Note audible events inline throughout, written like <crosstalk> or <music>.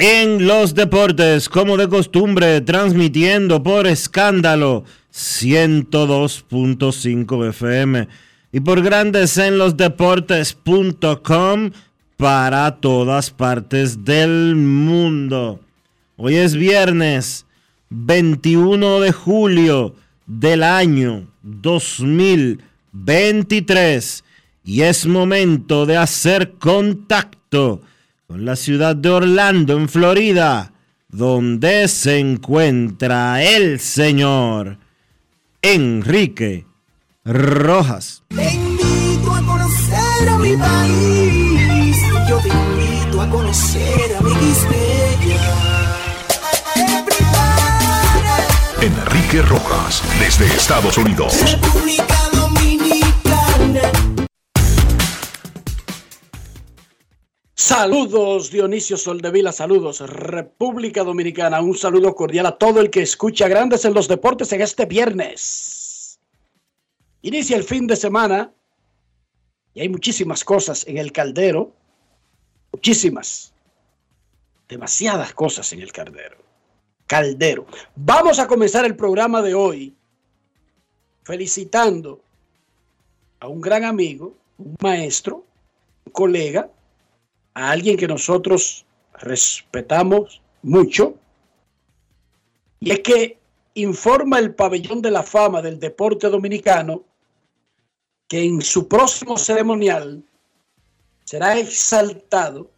en los Deportes, como de costumbre, transmitiendo por escándalo 102.5 FM y por Grandes en los Deportes.com para todas partes del mundo. Hoy es viernes 21 de julio del año 2023 y es momento de hacer contacto con la ciudad de Orlando, en Florida, donde se encuentra el señor Enrique Rojas. Te invito a conocer a mi país. Yo te invito a conocer a mi Enrique Rojas, desde Estados Unidos. República Saludos Dionisio Soldevila, saludos República Dominicana, un saludo cordial a todo el que escucha Grandes en los Deportes en este viernes. Inicia el fin de semana y hay muchísimas cosas en el caldero, muchísimas, demasiadas cosas en el caldero. Caldero. Vamos a comenzar el programa de hoy felicitando a un gran amigo, un maestro, un colega, a alguien que nosotros respetamos mucho, y es que informa el pabellón de la fama del deporte dominicano que en su próximo ceremonial será exaltado,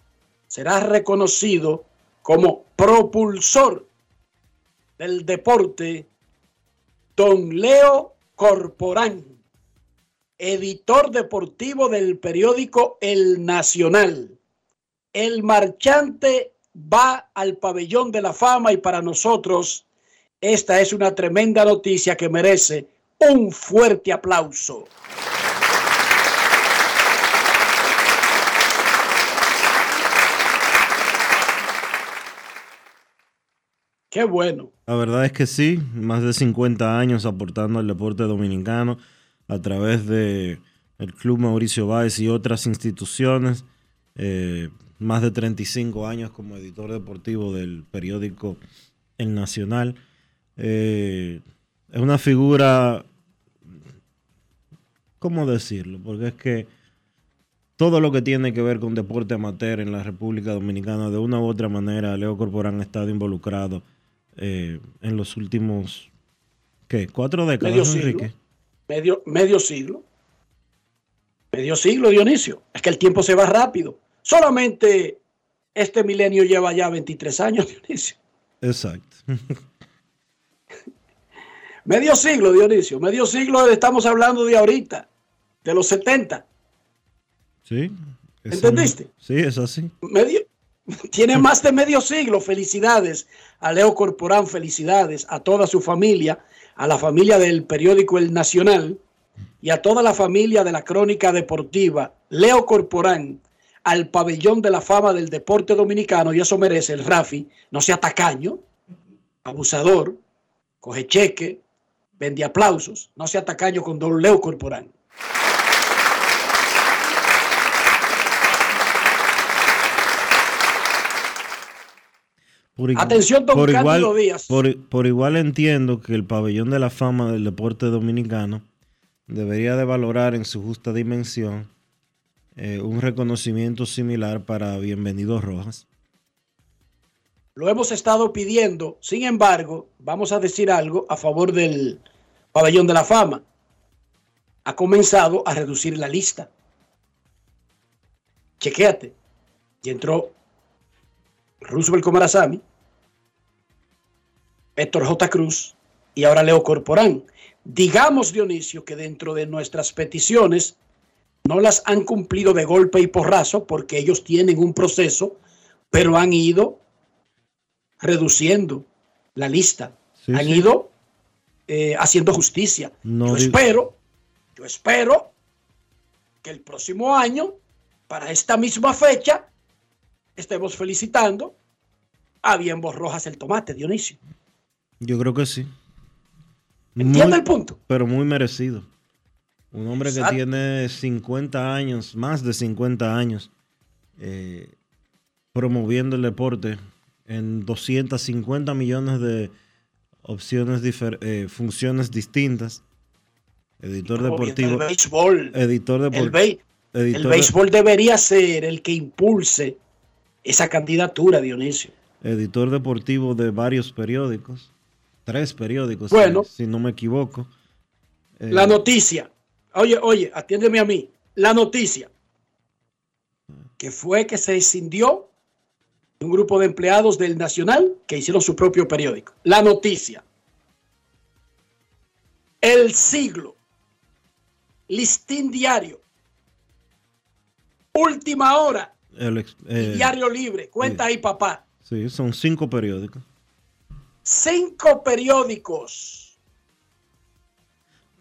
será reconocido como propulsor del deporte, don Leo Corporán, editor deportivo del periódico El Nacional. El marchante va al pabellón de la fama y para nosotros esta es una tremenda noticia que merece un fuerte aplauso. Qué bueno. La verdad es que sí, más de 50 años aportando al deporte dominicano a través de el Club Mauricio Báez y otras instituciones. Eh, más de 35 años como editor deportivo del periódico El Nacional. Eh, es una figura, ¿cómo decirlo? Porque es que todo lo que tiene que ver con deporte amateur en la República Dominicana, de una u otra manera, Leo Corporán ha estado involucrado eh, en los últimos, ¿qué? ¿Cuatro décadas, Medio siglo. Enrique? Medio, medio siglo. Medio siglo, Dionisio. Es que el tiempo se va rápido. Solamente este milenio lleva ya 23 años, <laughs> Dionisio. Exacto. <laughs> Medio siglo, Dionisio. Medio siglo estamos hablando de ahorita, de los 70. ¿Sí? ¿Entendiste? Sí, es así. Medio, <laughs> Tiene más de medio siglo. Felicidades a Leo Corporán, felicidades a toda su familia, a la familia del periódico El Nacional y a toda la familia de la crónica deportiva. Leo Corporán al pabellón de la fama del deporte dominicano y eso merece el Rafi. No sea tacaño, abusador, coge cheque, vende aplausos. No sea tacaño con Don Leo Corporán. Por igual- Atención, don por Cándido igual, Díaz. Por, por igual entiendo que el pabellón de la fama del deporte dominicano debería de valorar en su justa dimensión eh, un reconocimiento similar para Bienvenidos Rojas. Lo hemos estado pidiendo. Sin embargo, vamos a decir algo a favor del pabellón de la fama. Ha comenzado a reducir la lista. Chequéate. Y entró Roosevelt Comarazami, Héctor J. Cruz y ahora Leo Corporán. Digamos, Dionisio, que dentro de nuestras peticiones no las han cumplido de golpe y porrazo porque ellos tienen un proceso, pero han ido reduciendo la lista. Sí, han sí. ido eh, haciendo justicia. No yo digo- espero, yo espero que el próximo año, para esta misma fecha, estemos felicitando a Bienbo Rojas el tomate, Dionisio. Yo creo que sí. ¿Entiende Muy- el punto? Pero muy merecido. Un hombre Exacto. que tiene 50 años, más de 50 años, eh, promoviendo el deporte en 250 millones de opciones, eh, funciones distintas. Editor deportivo. El béisbol. Editor El, deportivo. béis- el béisbol debería ser el que impulse esa candidatura, Dionisio. editor deportivo de varios periódicos. Tres periódicos, si- Bueno. si, no me equivoco. Eh, La noticia. Oye, oye, atiéndeme a mí. La noticia. Que fue que se escindió un grupo de empleados del Nacional que hicieron su propio periódico. La noticia. El siglo. Listín diario. Última hora. el ex- y eh, diario libre. Cuenta ahí, papá. sí, son cinco periódicos. Cinco periódicos.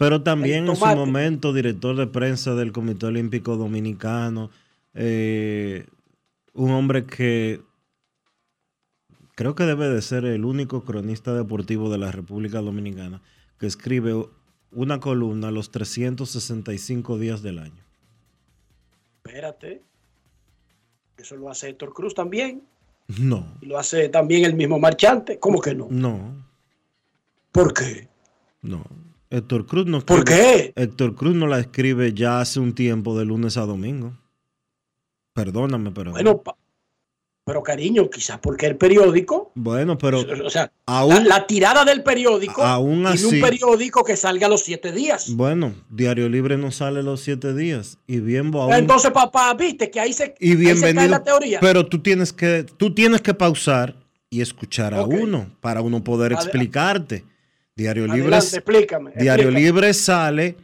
Pero también en su momento, director de prensa del Comité Olímpico Dominicano, eh, un hombre que creo que debe de ser el único cronista deportivo de la República Dominicana que escribe una columna los 365 días del año. Espérate. Eso lo hace Héctor Cruz también. No, Y lo hace también el mismo marchante. ¿Cómo que no? no, ¿Por qué? no. Héctor Cruz no ¿Por escribe- qué? Héctor Cruz no la escribe ya hace un tiempo de lunes a domingo. Perdóname, pero Bueno, pero cariño, quizás porque el periódico, bueno, pero o sea, aún la, la tirada del periódico Aún tiene así- un periódico que salga a los siete días. Bueno, Diario Libre no sale los siete días. Y bien, aún- Entonces, papá, viste que ahí se, y ahí se cae bienvenido. la teoría. Pero tú tienes que, tú tienes que pausar y escuchar a uno para uno poder explicarte. Diario Libre, Adelante, explícame. Diario explícame. Libre sale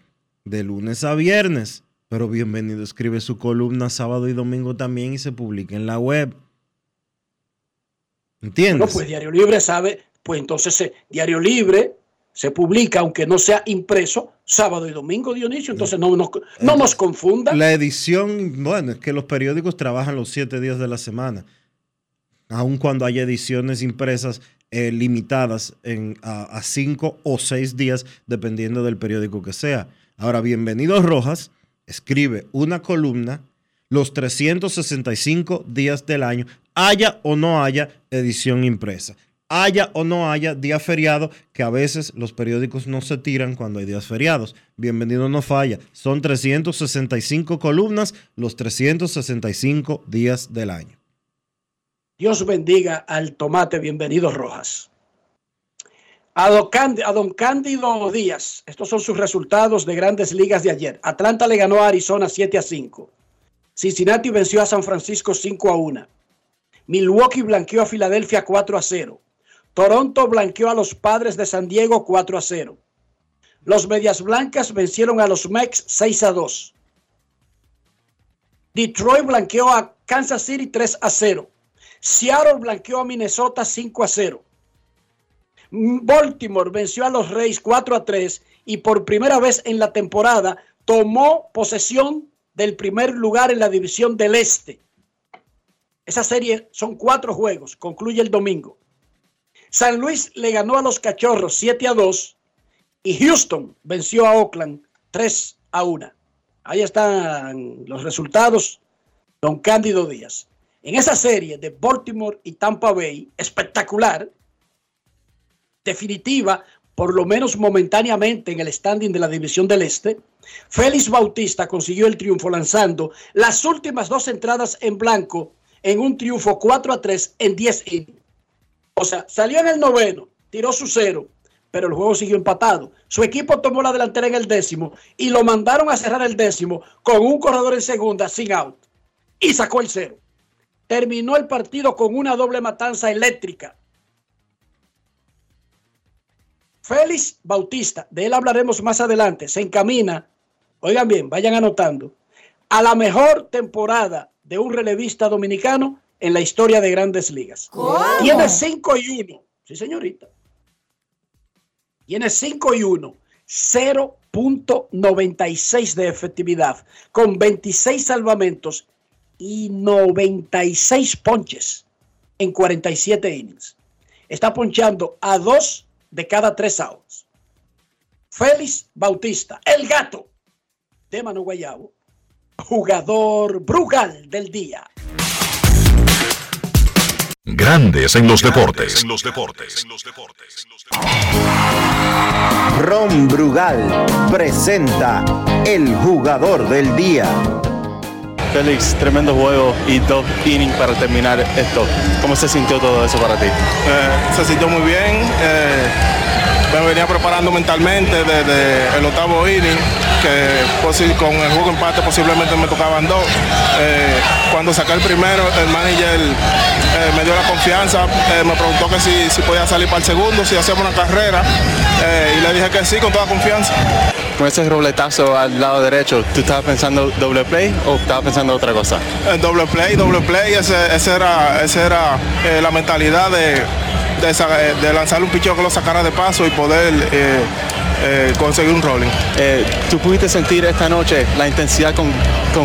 de lunes a viernes. Pero bienvenido escribe su columna sábado y domingo también y se publica en la web. ¿Entiendes? No, pues Diario Libre sabe, pues entonces eh, Diario Libre se publica, aunque no sea impreso, sábado y domingo, Dionisio. Entonces no, nos- no nos confundan. La edición, bueno, es que los periódicos trabajan los siete días de la semana. Aun cuando hay ediciones impresas eh, limitadas a cinco o seis días, dependiendo del periódico que sea. Ahora, Bienvenidos Rojas escribe una columna los 365 días del año, haya o no haya edición impresa. Haya o no haya día feriado, que a veces los periódicos no se tiran cuando hay días feriados. Bienvenido no falla. Son 365 columnas los 365 días del año. Dios bendiga al tomate, bienvenido Rojas. A don, Cánd- a don Cándido Díaz, estos son sus resultados de grandes ligas de ayer. Atlanta le ganó a Arizona 7 a 5. Cincinnati venció a San Francisco 5 a 1. Milwaukee blanqueó a Filadelfia 4 a 0. Toronto blanqueó a los Padres de San Diego 4 a 0. Los Medias Blancas vencieron a los Mex 6 a 2. Detroit blanqueó a Kansas City 3 a 0. Seattle blanqueó a Minnesota 5 a 0. Baltimore venció a los Reyes 4 a 3 y por primera vez en la temporada tomó posesión del primer lugar en la división del Este. Esa serie son cuatro juegos, concluye el domingo. San Luis le ganó a los Cachorros 7 a 2 y Houston venció a Oakland 3 a 1. Ahí están los resultados, don Cándido Díaz. En esa serie de Baltimore y Tampa Bay, espectacular, definitiva, por lo menos momentáneamente en el standing de la División del Este, Félix Bautista consiguió el triunfo lanzando las últimas dos entradas en blanco en un triunfo 4 a 3 en 10 innings. O sea, salió en el noveno, tiró su cero, pero el juego siguió empatado. Su equipo tomó la delantera en el décimo y lo mandaron a cerrar el décimo con un corredor en segunda sin out y sacó el cero. Terminó el partido con una doble matanza eléctrica. Félix Bautista, de él hablaremos más adelante, se encamina, oigan bien, vayan anotando, a la mejor temporada de un relevista dominicano en la historia de grandes ligas. Tiene 5 y 1. Sí, señorita. Tiene 5 y 1. 0.96 de efectividad, con 26 salvamentos y 96 ponches en 47 innings. Está ponchando a dos de cada tres outs. Félix Bautista, el gato de Manu Guayabo, jugador Brugal del día. Grandes en los deportes. En los deportes. Ron Brugal presenta el jugador del día. Félix, tremendo juego y dos innings para terminar esto. ¿Cómo se sintió todo eso para ti? Eh, se sintió muy bien. Eh, me venía preparando mentalmente desde el octavo inning, que con el juego empate posiblemente me tocaban dos. Eh, cuando saqué el primero, el manager eh, me dio la confianza, eh, me preguntó que si, si, podía salir para el segundo, si hacíamos una carrera, y le dije que sí, con toda confianza. Con ese robletazo al lado derecho, ¿tú estabas pensando doble play o estabas pensando otra cosa? doble play, doble play, esa ese era, ese era la mentalidad de de, lanzar un pichón que lo sacara de paso y poder eh, eh, conseguir un rolling. Eh, ¿Tú pudiste sentir esta noche la intensidad con,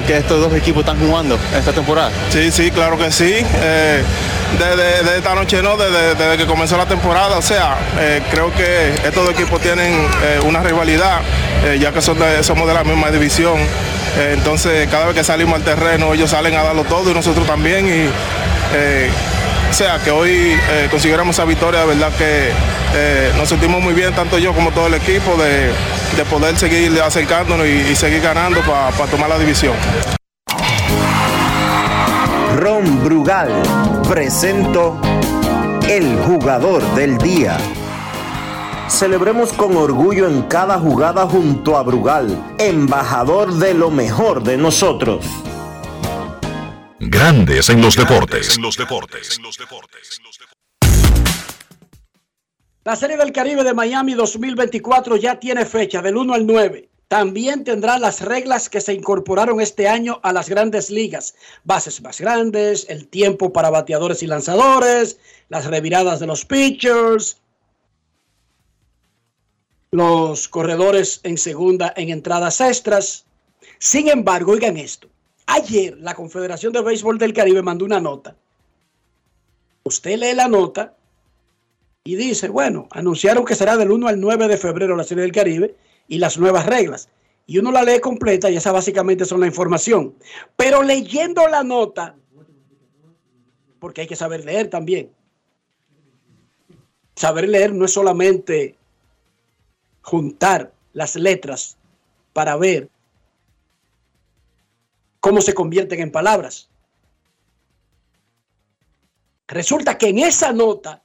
que estos dos equipos están jugando esta temporada? Sí, sí, claro que sí. Desde, esta noche no, desde, que comenzó la temporada, o sea, creo que estos dos equipos tienen una rivalidad, ya que son somos de la misma división. entonces, cada vez que salimos al terreno, ellos salen a darlo todo y nosotros también. Y, o sea, que hoy eh, consiguiéramos esa victoria, de verdad que eh, nos sentimos muy bien, tanto yo como todo el equipo, de, poder seguir acercándonos y, seguir ganando para tomar la división. Ron Brugal presento el jugador del día. Celebremos con orgullo en cada jugada junto a Brugal, embajador de lo mejor de nosotros. Grandes en los deportes. La Serie del Caribe de Miami 2024 ya tiene fecha del 1 al 9. También tendrá las reglas que se incorporaron este año a las grandes ligas. Bases más grandes, el tiempo para bateadores y lanzadores, las reviradas de los pitchers, los corredores en segunda en entradas extras. Sin embargo, oigan esto. Ayer la Confederación de Béisbol del Caribe mandó una nota. Usted lee la nota y dice, bueno, anunciaron que será del 1 al 9 de febrero la Serie del Caribe y las nuevas reglas. Y uno la lee completa y esa básicamente son la información. Pero leyendo la nota, porque hay que saber leer también. Saber leer no es solamente juntar las letras para ver cómo se convierten en palabras. Resulta que en esa nota,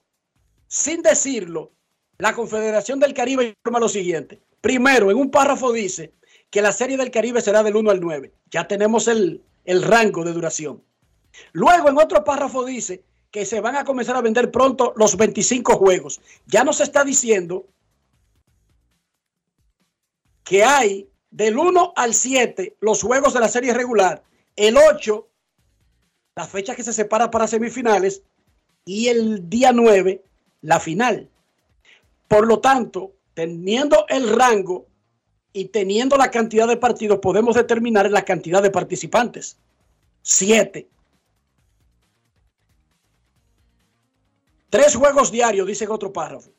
sin decirlo, la Confederación del Caribe informa lo siguiente. Primero, en un párrafo dice que la Serie del Caribe será del 1 al 9. Ya tenemos el, el rango de duración. Luego, en otro párrafo dice que se van a comenzar a vender pronto los 25 juegos. Ya nos está diciendo que hay del 1 al 7 los juegos de la serie regular, el 8 la fecha que se separa para semifinales y el día 9 la final. Por lo tanto, teniendo el rango y teniendo la cantidad de partidos, podemos determinar la cantidad de participantes. Siete. Tres juegos diarios, dice otro párrafo.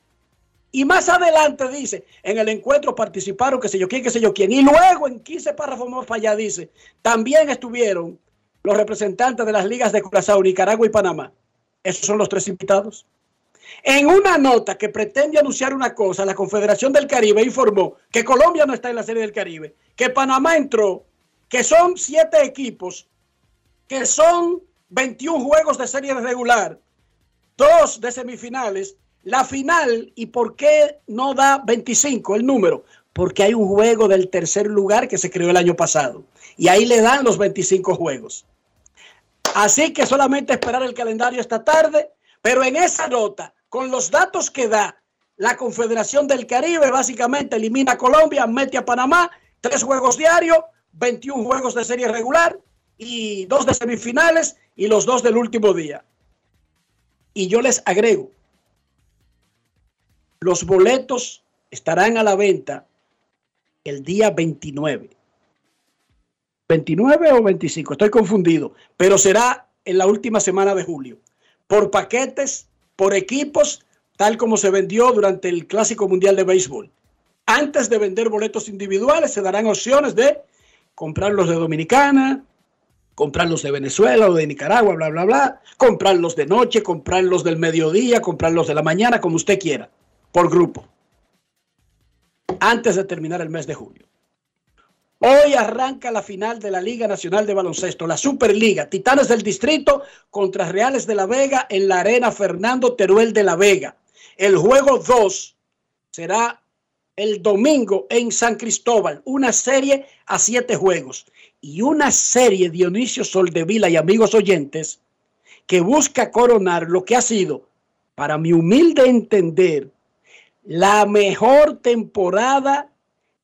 Y más adelante dice, en el encuentro participaron, qué sé yo quién, qué sé yo quién. Y luego en 15 párrafos más para allá dice, también estuvieron los representantes de las ligas de Curazao, Nicaragua y Panamá. Esos son los tres invitados. En una nota que pretende anunciar una cosa, la Confederación del Caribe informó que Colombia no está en la Serie del Caribe, que Panamá entró, que son siete equipos, que son 21 juegos de serie regular, dos de semifinales, la final, ¿y por qué no da 25 el número? Porque hay un juego del tercer lugar que se creó el año pasado. Y ahí le dan los 25 juegos. Así que solamente esperar el calendario esta tarde, pero en esa nota, con los datos que da la Confederación del Caribe, básicamente elimina a Colombia, mete a Panamá, tres juegos diarios, 21 juegos de serie regular y dos de semifinales y los dos del último día. Y yo les agrego, los boletos estarán a la venta el día 29. 29 o 25, estoy confundido, pero será en la última semana de julio, por paquetes, por equipos, tal como se vendió durante el Clásico Mundial de Béisbol. Antes de vender boletos individuales, se darán opciones de comprarlos de Dominicana, comprarlos de Venezuela o de Nicaragua, bla, bla, bla, comprarlos de noche, comprarlos del mediodía, comprarlos de la mañana, como usted quiera, por grupo, antes de terminar el mes de julio. Hoy arranca la final de la Liga Nacional de Baloncesto, la Superliga, Titanes del Distrito contra Reales de la Vega en la Arena Fernando Teruel de la Vega. El juego 2 será el domingo en San Cristóbal, una serie a siete juegos y una serie Dionisio Soldevila y amigos oyentes que busca coronar lo que ha sido, para mi humilde entender, la mejor temporada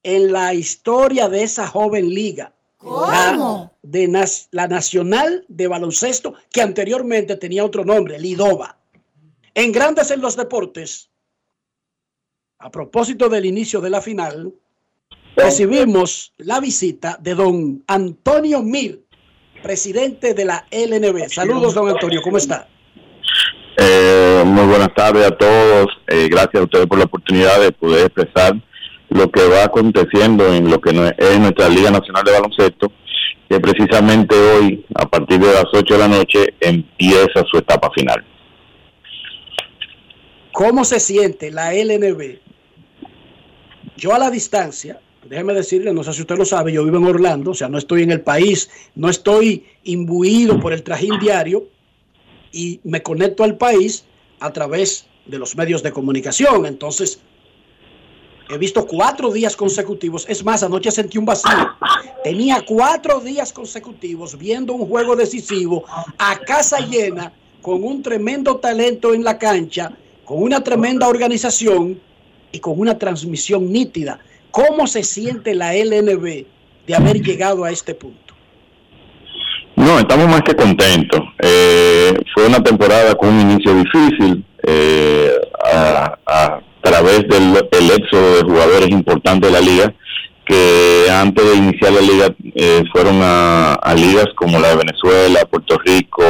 en la historia de esa joven liga. La, de la Nacional de Baloncesto, que anteriormente tenía otro nombre, Lidova. En Grandes en los Deportes, a propósito del inicio de la final, recibimos la visita de don Antonio Mir, presidente de la LNB. Saludos, don Antonio, ¿cómo está? Eh, muy buenas tardes a todos. Eh, gracias a ustedes por la oportunidad de poder expresar lo que va aconteciendo en lo que es nuestra Liga Nacional de Baloncesto, que precisamente hoy, a partir de las 8 de la noche, empieza su etapa final. ¿Cómo se siente la LNB? Yo a la distancia, déjeme decirle, no sé si usted lo sabe, yo vivo en Orlando, o sea, no estoy en el país, no estoy imbuido por el trajín diario y me conecto al país a través de los medios de comunicación. Entonces, He visto cuatro días consecutivos. Es más, anoche sentí un vacío. Tenía cuatro días consecutivos viendo un juego decisivo a casa llena, con un tremendo talento en la cancha, con una tremenda organización y con una transmisión nítida. ¿Cómo se siente la LNB de haber llegado a este punto? No, estamos más que contentos. Eh, fue una temporada con un inicio difícil. Eh, a a través del el éxodo de jugadores importantes de la liga que antes de iniciar la liga eh, fueron a, ligas como la de Venezuela, Puerto Rico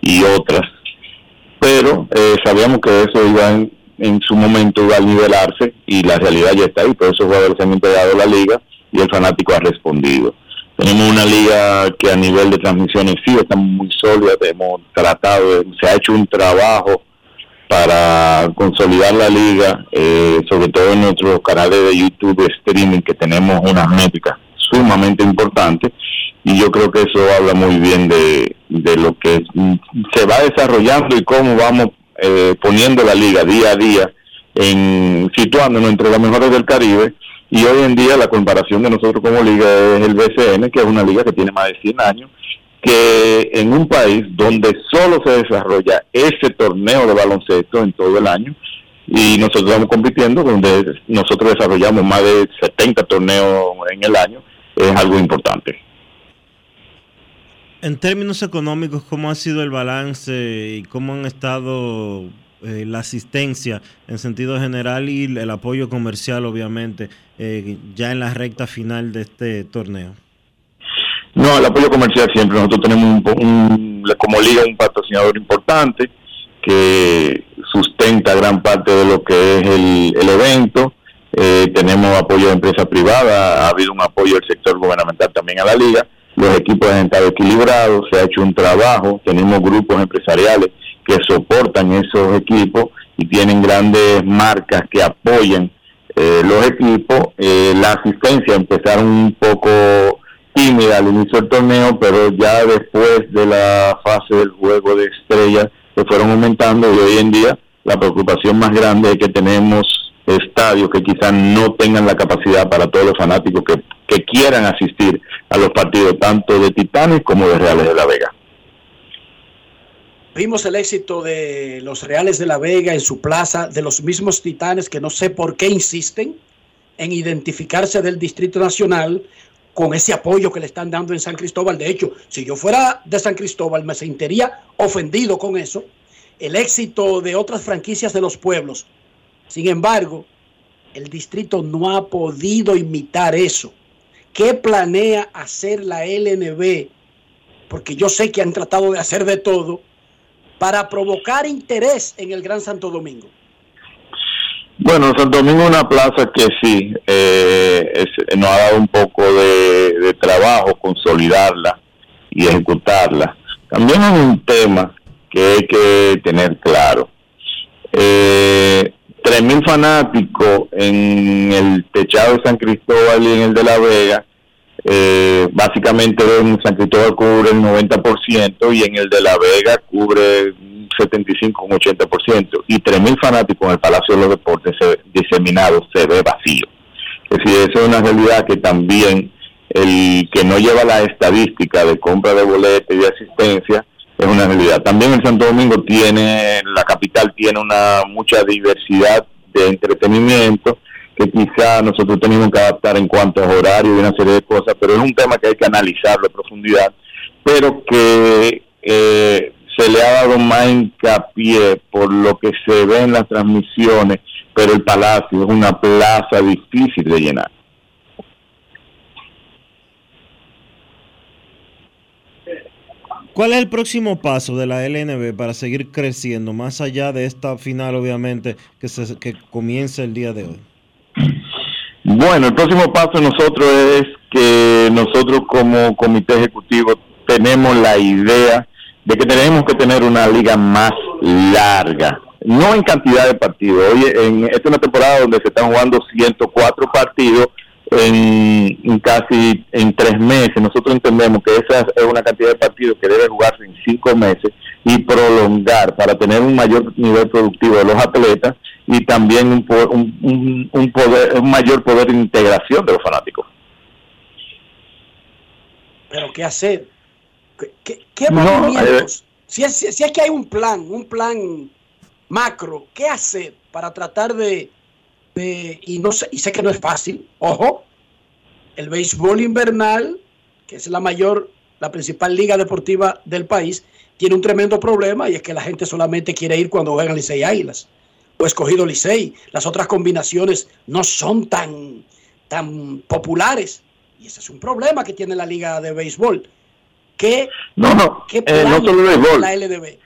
y otras. Pero eh, sabíamos que eso iba en, su momento iba a nivelarse y la realidad ya está ahí. Por esos jugadores se han entregado a la liga y el fanático ha respondido. Tenemos una liga que a nivel de transmisiones sí está muy sólida, hemos tratado, se ha hecho un trabajo para consolidar la liga, eh, sobre todo en nuestros canales de YouTube de streaming, que tenemos unas métricas sumamente importantes, y yo creo que eso habla muy bien de, lo que se va desarrollando y cómo vamos eh, poniendo la liga día a día, en situándonos entre las mejores del Caribe, y hoy en día la comparación de nosotros como liga es el BCN, que es una liga que tiene más de 100 años, que en un país donde solo se desarrolla ese torneo de baloncesto en todo el año, y nosotros estamos compitiendo, donde nosotros desarrollamos más de 70 torneos en el año, es algo importante. En términos económicos, ¿cómo ha sido el balance y cómo han estado eh, la asistencia en sentido general y el apoyo comercial, obviamente, eh, ya en la recta final de este torneo? No, el apoyo comercial siempre. Nosotros tenemos un, como liga un patrocinador importante que sustenta gran parte de lo que es el, evento. Eh, tenemos apoyo de empresas privadas, ha habido un apoyo del sector gubernamental también a la liga. Los equipos han estado equilibrados, se ha hecho un trabajo, tenemos grupos empresariales que soportan esos equipos y tienen grandes marcas que apoyan eh, los equipos. Eh, la asistencia empezaron un poco tímida al inicio del torneo, pero ya después de la fase del juego de estrellas se fueron aumentando y hoy en día la preocupación más grande es que tenemos estadios que quizás no tengan la capacidad para todos los fanáticos que, que quieran asistir a los partidos tanto de Titanes como de Reales de la Vega. Vimos el éxito de los Reales de la Vega en su plaza, de los mismos Titanes que no sé por qué insisten en identificarse del Distrito Nacional con ese apoyo que le están dando en San Cristóbal. De hecho, si yo fuera de San Cristóbal, me sentiría ofendido con eso. El éxito de otras franquicias de los pueblos. Sin embargo, el distrito no ha podido imitar eso. ¿Qué planea hacer la LNB? Porque yo sé que han tratado de hacer de todo para provocar interés en el Gran Santo Domingo? Bueno, Santo Domingo es una plaza que sí, eh, nos ha dado un poco de, trabajo consolidarla y ejecutarla. También es un tema que hay que tener claro. Eh, 3.000 fanáticos en el techado de San Cristóbal y en el de La Vega eh, básicamente en San Cristóbal cubre el 90% y en el de La Vega cubre 75 un 80% y 3.000 fanáticos en el Palacio de los Deportes diseminados se ve vacío. Es decir, eso es una realidad que también el que no lleva la estadística de compra de boletos y de asistencia es una realidad. También el Santo Domingo tiene, la capital tiene una mucha diversidad de entretenimiento que quizá nosotros tenemos que adaptar en cuanto a horario y una serie de cosas, pero es un tema que hay que analizarlo a profundidad, pero que eh, se le ha dado más hincapié por lo que se ve en las transmisiones, pero el Palacio es una plaza difícil de llenar. ¿Cuál es el próximo paso de la LNB para seguir creciendo, más allá de esta final, obviamente, que, se, que comienza el día de hoy? Bueno, el próximo paso nosotros es que nosotros como comité ejecutivo tenemos la idea de que tenemos que tener una liga más larga, no en cantidad de partidos. Hoy en esta es una temporada donde se están jugando 104 partidos en, casi en tres meses. Nosotros entendemos que esa es una cantidad de partidos que debe jugarse en cinco meses y prolongar para tener un mayor nivel productivo de los atletas y también un, un, un, poder, un mayor poder de integración de los fanáticos. Pero ¿qué hacer? ¿Qué, qué, movimientos? Eh, si, es, si es que hay un plan, un plan macro, ¿qué hacer para tratar de, de, y no sé, y sé que no es fácil, ojo, el béisbol invernal, que es la mayor, la principal liga deportiva del país, tiene un tremendo problema y es que la gente solamente quiere ir cuando juegan Licey Águilas o escogido Licey. Las otras combinaciones no son tan, tan populares. Y ese es un problema que tiene la liga de béisbol. ¿Qué, no, no, ¿qué eh, no solo béisbol. la LDB?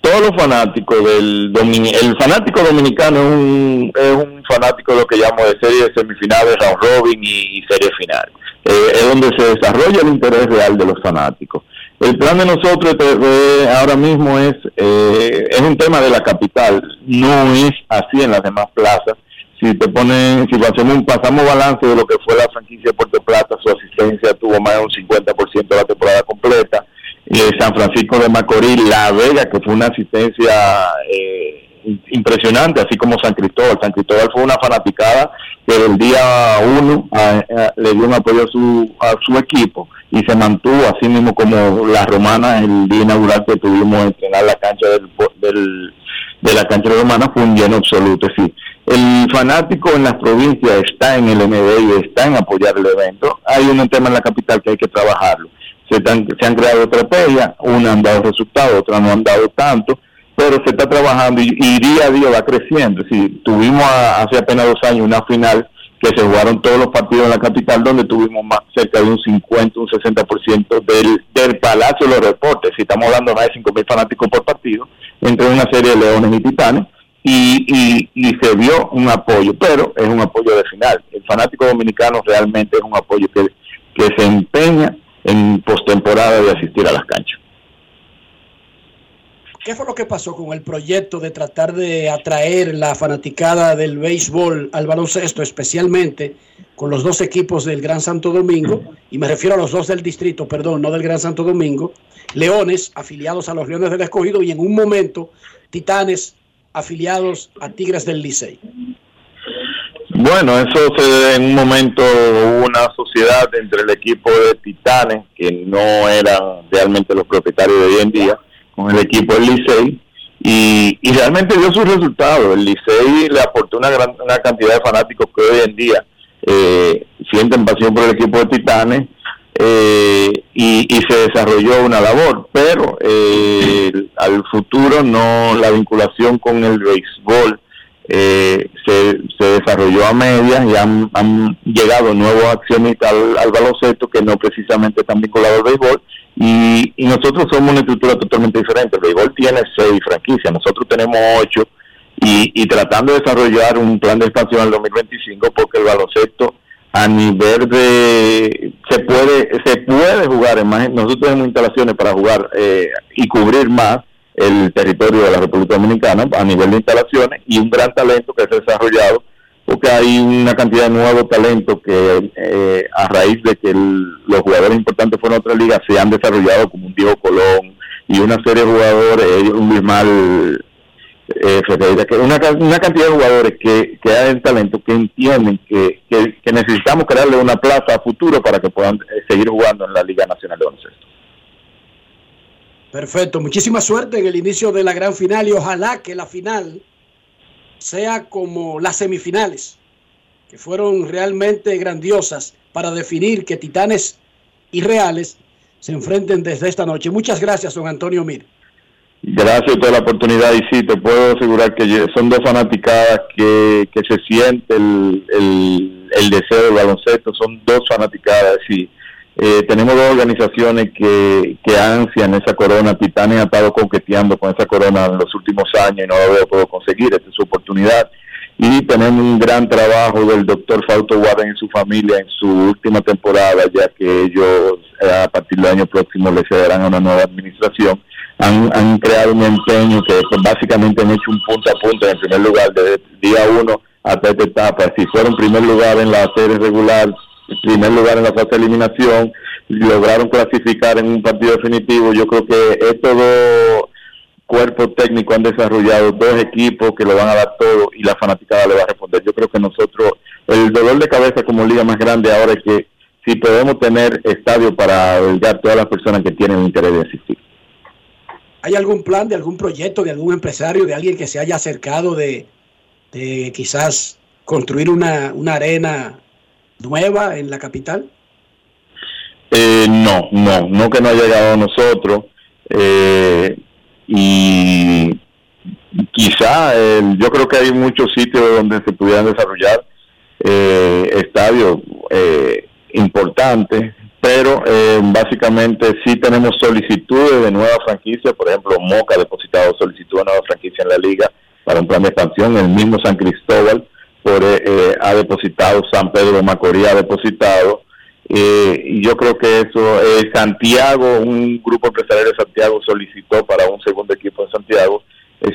Todos los fanáticos del el fanático dominicano es un, es un fanático de lo que llamo de series semifinales, round robin y, serie final. Eh, es donde se desarrolla el interés real de los fanáticos. El plan de nosotros ahora mismo es, eh, es un tema de la capital, no es así en las demás plazas. Si te ponen, si hacemos un, pasamos balance de lo que fue la franquicia de Puerto Plata, su asistencia tuvo más de un 50% de la temporada completa. Eh, San Francisco de Macorís, La Vega, que fue una asistencia eh, impresionante, así como San Cristóbal. San Cristóbal fue una fanaticada que del día uno le dio un apoyo a su, a su equipo y se mantuvo así mismo como la romana el día inaugural que tuvimos entrenar la cancha del, de la cancha romana fue un lleno absoluto sí. El fanático en las provincias está en el MD y está en apoyar el evento. Hay un tema en la capital que hay que trabajarlo. Se, se han creado estrategias, unas han dado resultados, otras no han dado tanto, pero se está trabajando y, día a día va creciendo. Si tuvimos hace apenas dos años una final que se jugaron todos los partidos en la capital, donde tuvimos más cerca de un 50, un 60% del, del Palacio de los Reportes. Si estamos hablando más de 5 mil fanáticos por partido, entre una serie de leones y titanes, y, y, se vio un apoyo, pero es un apoyo de final. El fanático dominicano realmente es un apoyo que, que se empeña en postemporada de asistir a las canchas. ¿Qué fue lo que pasó con el proyecto de tratar de atraer la fanaticada del béisbol al baloncesto, especialmente con los dos equipos del Gran Santo Domingo? Y me refiero a los dos del distrito, perdón, no del Gran Santo Domingo. Leones, afiliados a los Leones del Escogido, y en un momento, Titanes, afiliados a Tigres del Licey. Bueno, eso se en un momento hubo una sociedad entre el equipo de Titanes, que no eran realmente los propietarios de hoy en día, con el equipo del Licey, y, realmente dio sus resultados. El Licey le aportó una gran una cantidad de fanáticos que hoy en día eh, sienten pasión por el equipo de Titanes eh, y, se desarrolló una labor, pero eh, al futuro no la vinculación con el béisbol eh, se, desarrolló a medias y han, llegado nuevos accionistas al, baloncesto que no precisamente están vinculados al béisbol. Y, nosotros somos una estructura totalmente diferente. El béisbol tiene seis franquicias, nosotros tenemos ocho. Y, y tratando de desarrollar un plan de expansión al 2025 porque el baloncesto a nivel de se puede se puede jugar. En más nosotros tenemos instalaciones para jugar eh, y cubrir más el territorio de la República Dominicana a nivel de instalaciones y un gran talento que se ha desarrollado porque hay una cantidad de nuevos talentos que eh, a raíz de que los jugadores importantes fueron a otra liga se han desarrollado como un Diego Colón y una serie de jugadores, un Bismal eh, una, una cantidad de jugadores que, que hay talento, que entienden que, que, necesitamos crearle una plaza a futuro para que puedan eh, seguir jugando en la Liga Nacional de Baloncesto. Perfecto, muchísima suerte en el inicio de la gran final y ojalá que la final sea como las semifinales, que fueron realmente grandiosas para definir que Titanes y Reales se enfrenten desde esta noche. Muchas gracias, don Antonio Mir. Gracias por la oportunidad y sí, te puedo asegurar que son dos fanaticadas que, que se siente el, el, deseo del baloncesto, son dos fanaticadas y eh, tenemos dos organizaciones que, que ansian esa corona, Titanes ha estado coqueteando con esa corona en los últimos años y no lo podido conseguir, esta es su oportunidad. Y tenemos un gran trabajo del doctor Fausto Warren y su familia en su última temporada, ya que ellos eh, a partir del año próximo le cederán a una nueva administración. Han, creado un empeño que pues, básicamente han hecho un punto a punto en el primer lugar desde día uno hasta esta etapa. Si fueron primer lugar en la serie regular, primer lugar en la fase de eliminación, lograron clasificar en un partido definitivo. Yo creo que estos dos cuerpos técnicos han desarrollado dos equipos que lo van a dar todo y la fanaticada le va a responder. Yo creo que nosotros, el dolor de cabeza como liga más grande ahora es que si podemos tener estadio para albergar todas las personas que tienen interés de asistir. ¿Hay algún plan de algún proyecto, de algún empresario, de alguien que se haya acercado de, quizás construir una, arena nueva en la capital? Eh, no, no, no que no haya llegado a nosotros. Eh, y quizá yo creo que hay muchos sitios donde se pudieran desarrollar eh, estadios importantes pero eh, básicamente sí tenemos solicitudes de nueva franquicia, por ejemplo, Moca ha depositado solicitud de nueva franquicia en la liga para un plan de expansión, el mismo San Cristóbal por, eh, eh, ha depositado, San Pedro Macorís ha depositado, y yo creo que eso, Santiago, un grupo empresarial de Santiago solicitó para un segundo equipo en Santiago,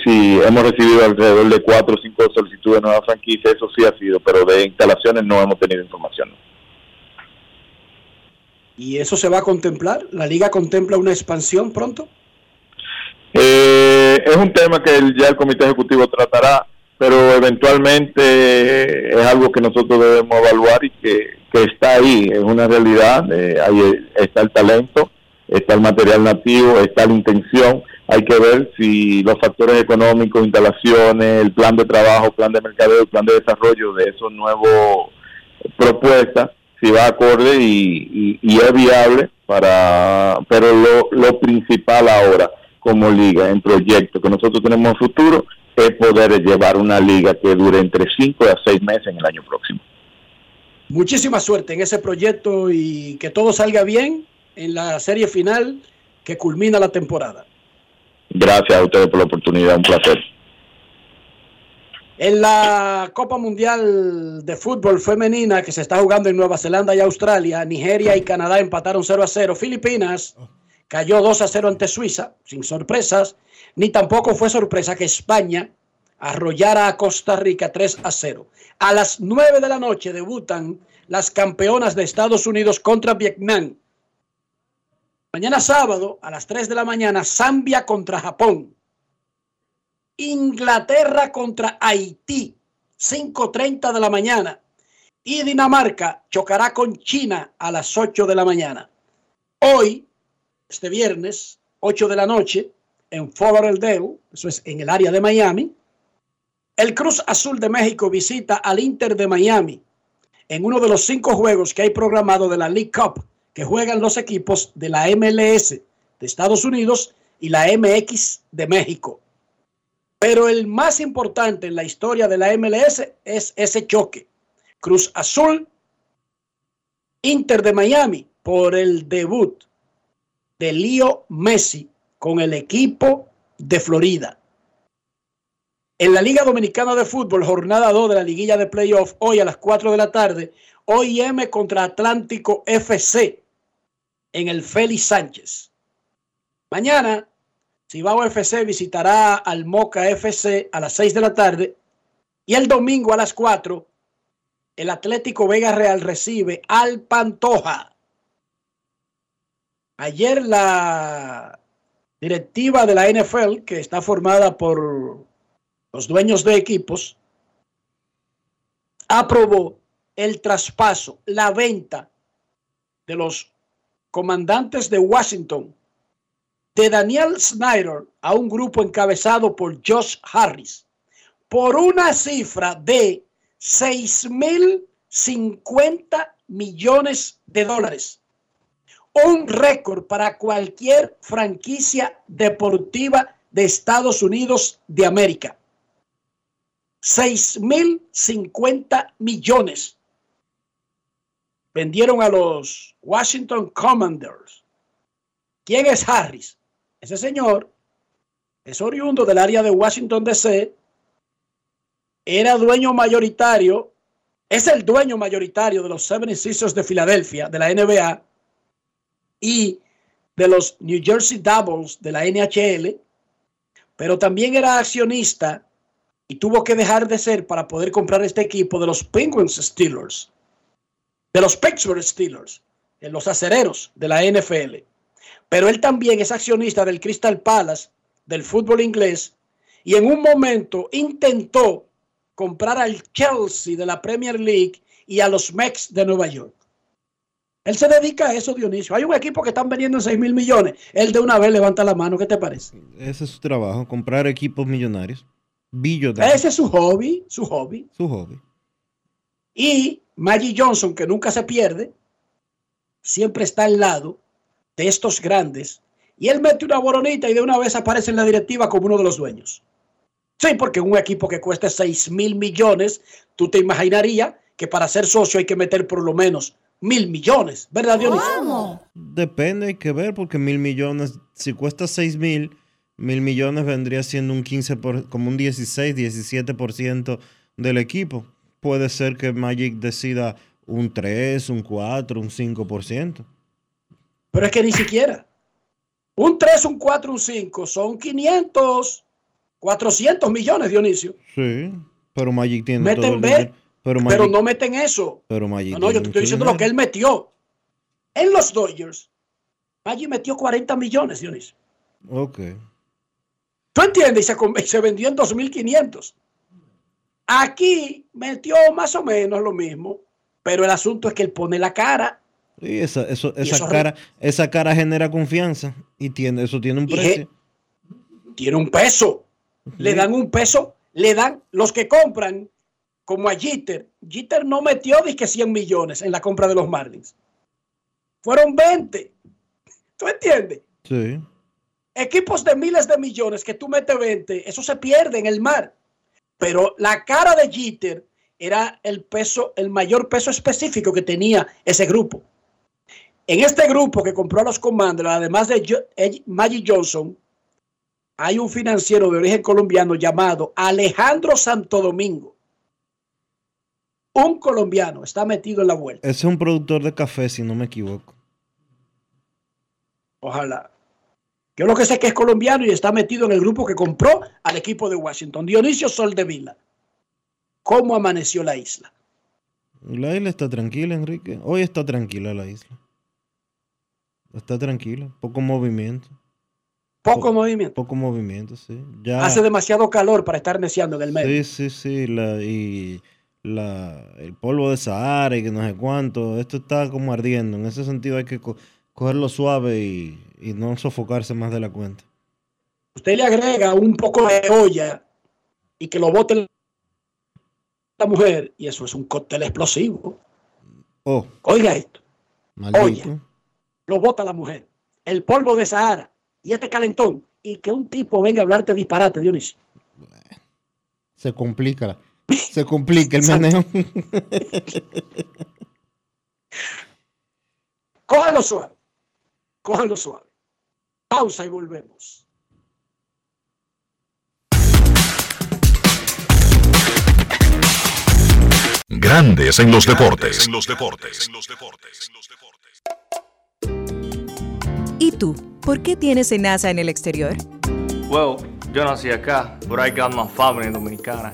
sí, hemos recibido alrededor de cuatro o cinco solicitudes de nueva franquicia, eso sí ha sido, pero de instalaciones no hemos tenido información. ¿Y eso se va a contemplar? ¿La liga contempla una expansión pronto? Eh, es un tema que ya el comité ejecutivo tratará, pero eventualmente es algo que nosotros debemos evaluar y que, está ahí, es una realidad, eh, ahí está el talento, está el material nativo, está la intención, hay que ver si los factores económicos, instalaciones, el plan de trabajo, plan de mercadeo, plan de desarrollo de esos nuevos propuestas si va acorde y, es viable para pero lo, lo principal ahora como liga en proyecto que nosotros tenemos en futuro es poder llevar una liga que dure entre 5 a 6 meses en el año próximo. Muchísima suerte en ese proyecto y que todo salga bien en la serie final que culmina la temporada. Gracias a ustedes por la oportunidad, un placer. En la Copa Mundial de Fútbol Femenina que se está jugando en Nueva Zelanda y Australia, Nigeria y Canadá empataron 0 a 0. Filipinas cayó 2 a 0 ante Suiza, sin sorpresas, ni tampoco fue sorpresa que España arrollara a Costa Rica 3 a 0. A las 9 de la noche debutan las campeonas de Estados Unidos contra Vietnam. Mañana sábado, a las 3 de la mañana, Zambia contra Japón. Inglaterra contra Haití, 5.30 de la mañana. Y Dinamarca chocará con China a las 8 de la mañana. Hoy, este viernes, 8 de la noche, en Fort Lauderdale, eso es en el área de Miami, el Cruz Azul de México visita al Inter de Miami en uno de los cinco juegos que hay programado de la League Cup que juegan los equipos de la MLS de Estados Unidos y la MX de México. Pero el más importante en la historia de la MLS es ese choque. Cruz Azul, Inter de Miami, por el debut de Leo Messi con el equipo de Florida. En la Liga Dominicana de Fútbol, jornada 2 de la liguilla de playoff, hoy a las 4 de la tarde, OIM contra Atlántico FC en el Félix Sánchez. Mañana, Cibao FC visitará al Moca FC a las 6 de la tarde y el domingo a las 4, el Atlético Vega Real recibe al Pantoja. Ayer la directiva de la NFL, que está formada por los dueños de equipos, aprobó el traspaso, la venta de los comandantes de Washington de Daniel Snyder a un grupo encabezado por Josh Harris por una cifra de 6.050 millones de dólares. Un récord para cualquier franquicia deportiva de Estados Unidos de América. 6.050 millones vendieron a los Washington Commanders. ¿Quién es Harris? Ese señor es oriundo del área de Washington, D.C. Era dueño mayoritario, es el dueño mayoritario de los 76ers de Filadelfia, de la NBA, y de los New Jersey Devils de la NHL, pero también era accionista y tuvo que dejar de ser para poder comprar este equipo de los Penguins Steelers, de los Pittsburgh Steelers, en los acereros de la NFL. Pero él también es accionista del Crystal Palace, del fútbol inglés, y en un momento intentó comprar al Chelsea de la Premier League y a los Mets de Nueva York. Él se dedica a eso, Dionisio. Hay un equipo que están vendiendo en 6 mil millones. Él de una vez levanta la mano. ¿Qué te parece? Ese es su trabajo, comprar equipos millonarios. Ese es su hobby, su hobby. Su hobby. Y Maggie Johnson, que nunca se pierde, siempre está al lado de estos grandes. Y él mete una boronita y de una vez aparece en la directiva como uno de los dueños. Sí, porque un equipo que cuesta 6 mil millones, tú te imaginarías que para ser socio hay que meter por lo menos mil millones, ¿verdad, Dionisio? Depende, hay que ver, porque mil millones, si cuesta 6 mil, mil millones vendría siendo un 15, por, como un 16, 17% del equipo. Puede ser que Magic decida un 3, un 4, un 5%. Pero es que ni siquiera. Un 3, un 4, un 5 son 500, 400 millones, Dionisio. Sí, pero Magic tiene meten todo el B, pero, pero, no meten eso. Pero Magic no, no yo te estoy diciendo lo que él metió. En los Dodgers, Magic metió 40 millones, Dionisio. Ok. ¿Tú entiendes? Y se, se vendió en 2.500. Aquí metió más o menos lo mismo, pero el asunto es que él pone la cara. Y esa, eso, esa, cara, esa cara genera confianza y tiene, eso tiene un precio. Tiene un peso. Le dan un peso, le dan los que compran, como a Jeter. Jeter no metió que 100 millones en la compra de los Marlins. Fueron 20. ¿Tú entiendes? Sí. Equipos de miles de millones que tú metes 20, eso se pierde en el mar. Pero la cara de Jeter era el peso, el mayor peso específico que tenía ese grupo. En este grupo que compró a los Commanders, además de Jo- eh, Magic Johnson, hay un financiero de origen colombiano llamado Alejandro Santo Domingo. Un colombiano está metido en la vuelta. Ese es un productor de café, si no me equivoco. Ojalá. Yo lo que sé es que es colombiano y está metido en el grupo que compró al equipo de Washington. Dionisio Soldevila. ¿Cómo amaneció la isla? La isla está tranquila, Enrique. Hoy está tranquila la isla. Está tranquila. Poco movimiento. Poco movimiento. Poco movimiento, sí. Ya. Hace demasiado calor para estar neciando en el medio. Sí, sí, sí. La, y la, el polvo de Sahara y que no sé cuánto. Esto está como ardiendo. En ese sentido hay que co- cogerlo suave y, y no sofocarse más de la cuenta. Usted le agrega un poco de olla y que lo bote la mujer y eso es un cóctel explosivo. Oh, Oiga esto, maldito. lo bota la mujer. El polvo de Sahara y este calentón y que un tipo venga a hablarte disparate, Dionisio. Se complica. Se complica el meneo. <laughs> Cógelo suave. Cógelo suave. Pausa y volvemos. Grandes en los deportes. los deportes. ¿Y tú? ¿Por qué tienes enaza en el exterior? Well, yo nací acá, but I got my family dominicana.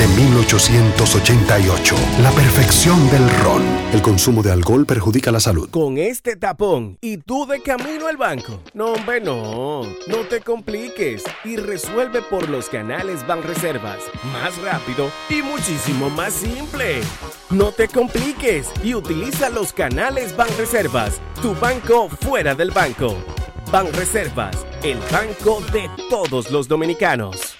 desde 1888, la perfección del ron. El consumo de alcohol perjudica la salud. Con este tapón y tú de camino al banco. No, hombre, no. No te compliques y resuelve por los canales Banreservas. Más rápido y muchísimo más simple. No te compliques y utiliza los canales Banreservas. Tu banco fuera del banco. Banreservas, el banco de todos los dominicanos.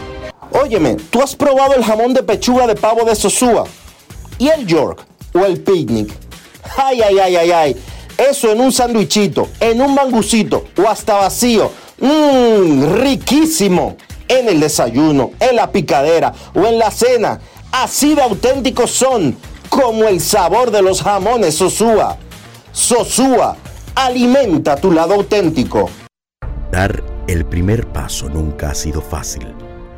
Óyeme, ¿tú has probado el jamón de pechuga de pavo de Sosúa? ¿Y el York? ¿O el picnic? Ay, ay, ay, ay, ay. Eso en un sandwichito, en un mangucito o hasta vacío. Mmm, riquísimo. En el desayuno, en la picadera o en la cena. Así de auténticos son, como el sabor de los jamones Sosúa. Sosúa, alimenta tu lado auténtico. Dar el primer paso nunca ha sido fácil,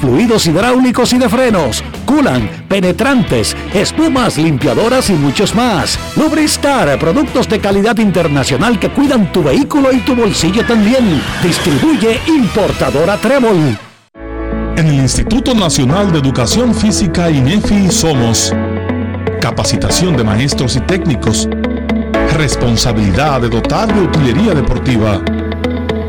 fluidos hidráulicos y de frenos, culan, penetrantes, espumas, limpiadoras y muchos más. Lubristar, productos de calidad internacional que cuidan tu vehículo y tu bolsillo también. Distribuye importadora Trébol. En el Instituto Nacional de Educación Física INEFI somos capacitación de maestros y técnicos, responsabilidad de dotar de utilería deportiva,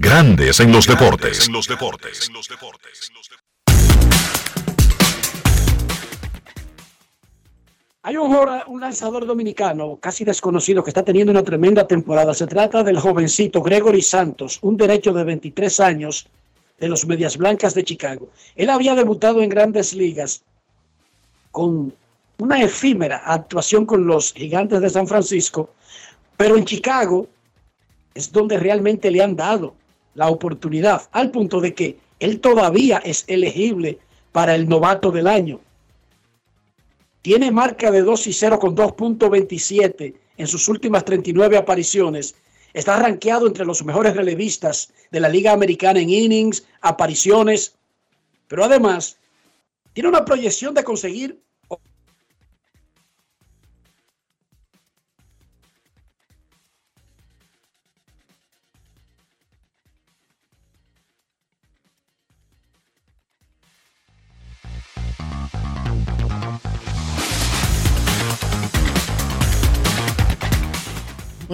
Grandes en los deportes. Hay un, un lanzador dominicano casi desconocido que está teniendo una tremenda temporada. Se trata del jovencito Gregory Santos, un derecho de 23 años de los Medias Blancas de Chicago. Él había debutado en grandes ligas con una efímera actuación con los gigantes de San Francisco, pero en Chicago es donde realmente le han dado la oportunidad, al punto de que él todavía es elegible para el novato del año. Tiene marca de 2 y 0 con 2.27 en sus últimas 39 apariciones. Está rankeado entre los mejores relevistas de la Liga Americana en innings, apariciones, pero además tiene una proyección de conseguir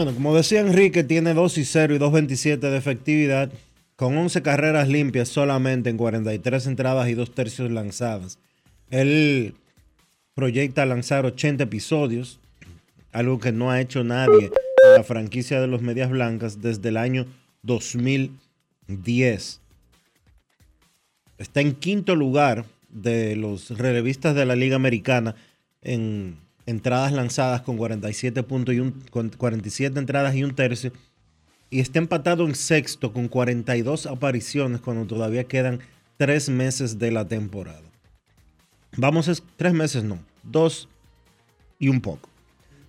Bueno, como decía Enrique, tiene 2 y 0 y 2.27 de efectividad, con 11 carreras limpias solamente en 43 entradas y 2 tercios lanzadas. Él proyecta lanzar 80 episodios, algo que no ha hecho nadie en la franquicia de los Medias Blancas desde el año 2010. Está en quinto lugar de los relevistas de la Liga Americana en entradas lanzadas con 47, puntos y un- con 47 entradas y un tercio. Y está empatado en sexto con 42 apariciones cuando todavía quedan tres meses de la temporada. Vamos a... es- Tres meses no, dos y un poco.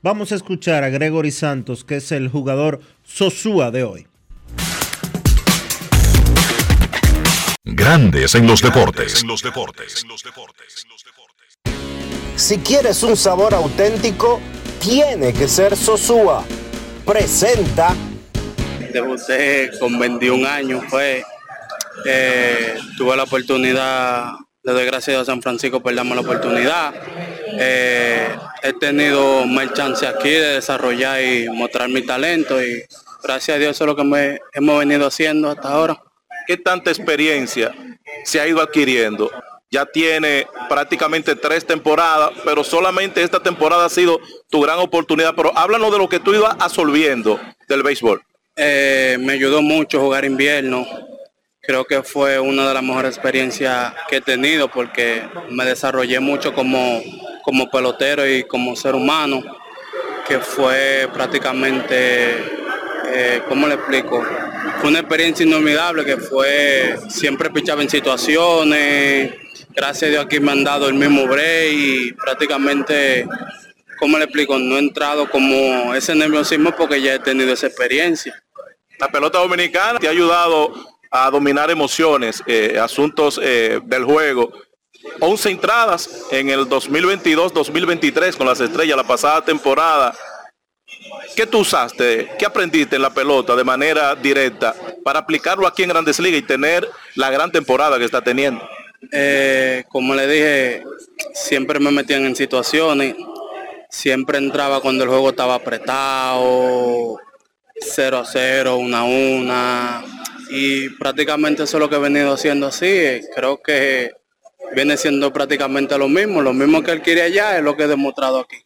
Vamos a escuchar a Gregory Santos, que es el jugador Sosúa de hoy. Grandes en los deportes. Si quieres un sabor auténtico, tiene que ser Sosúa. Presenta Debuté con 21 años, pues eh, tuve la oportunidad, le doy gracias a San Francisco por darme la oportunidad. Eh, he tenido más chance aquí de desarrollar y mostrar mi talento y gracias a Dios eso es lo que me- hemos venido haciendo hasta ahora. ¿Qué tanta experiencia se ha ido adquiriendo? Ya tiene prácticamente tres temporadas, pero solamente esta temporada ha sido tu gran oportunidad. Pero háblanos de lo que tú ibas absorbiendo del béisbol. Eh, me ayudó mucho jugar invierno. Creo que fue una de las mejores experiencias que he tenido porque me desarrollé mucho como, como pelotero y como ser humano, que fue prácticamente, eh, ¿cómo le explico? Fue una experiencia inolvidable que fue, siempre pichaba en situaciones, gracias a Dios aquí me han dado el mismo break y prácticamente, ¿cómo le explico? No he entrado como ese nerviosismo porque ya he tenido esa experiencia. La pelota dominicana te ha ayudado a dominar emociones, eh, asuntos eh, del juego. 11 entradas en el 2022-2023 con las estrellas, la pasada temporada. ¿Qué tú usaste? ¿Qué aprendiste en la pelota de manera directa para aplicarlo aquí en Grandes Ligas y tener la gran temporada que está teniendo? Eh, como le dije, siempre me metían en situaciones, siempre entraba cuando el juego estaba apretado, 0 a 0, 1 a 1, y prácticamente eso es lo que he venido haciendo así. Creo que viene siendo prácticamente lo mismo, lo mismo que él quiere allá es lo que he demostrado aquí.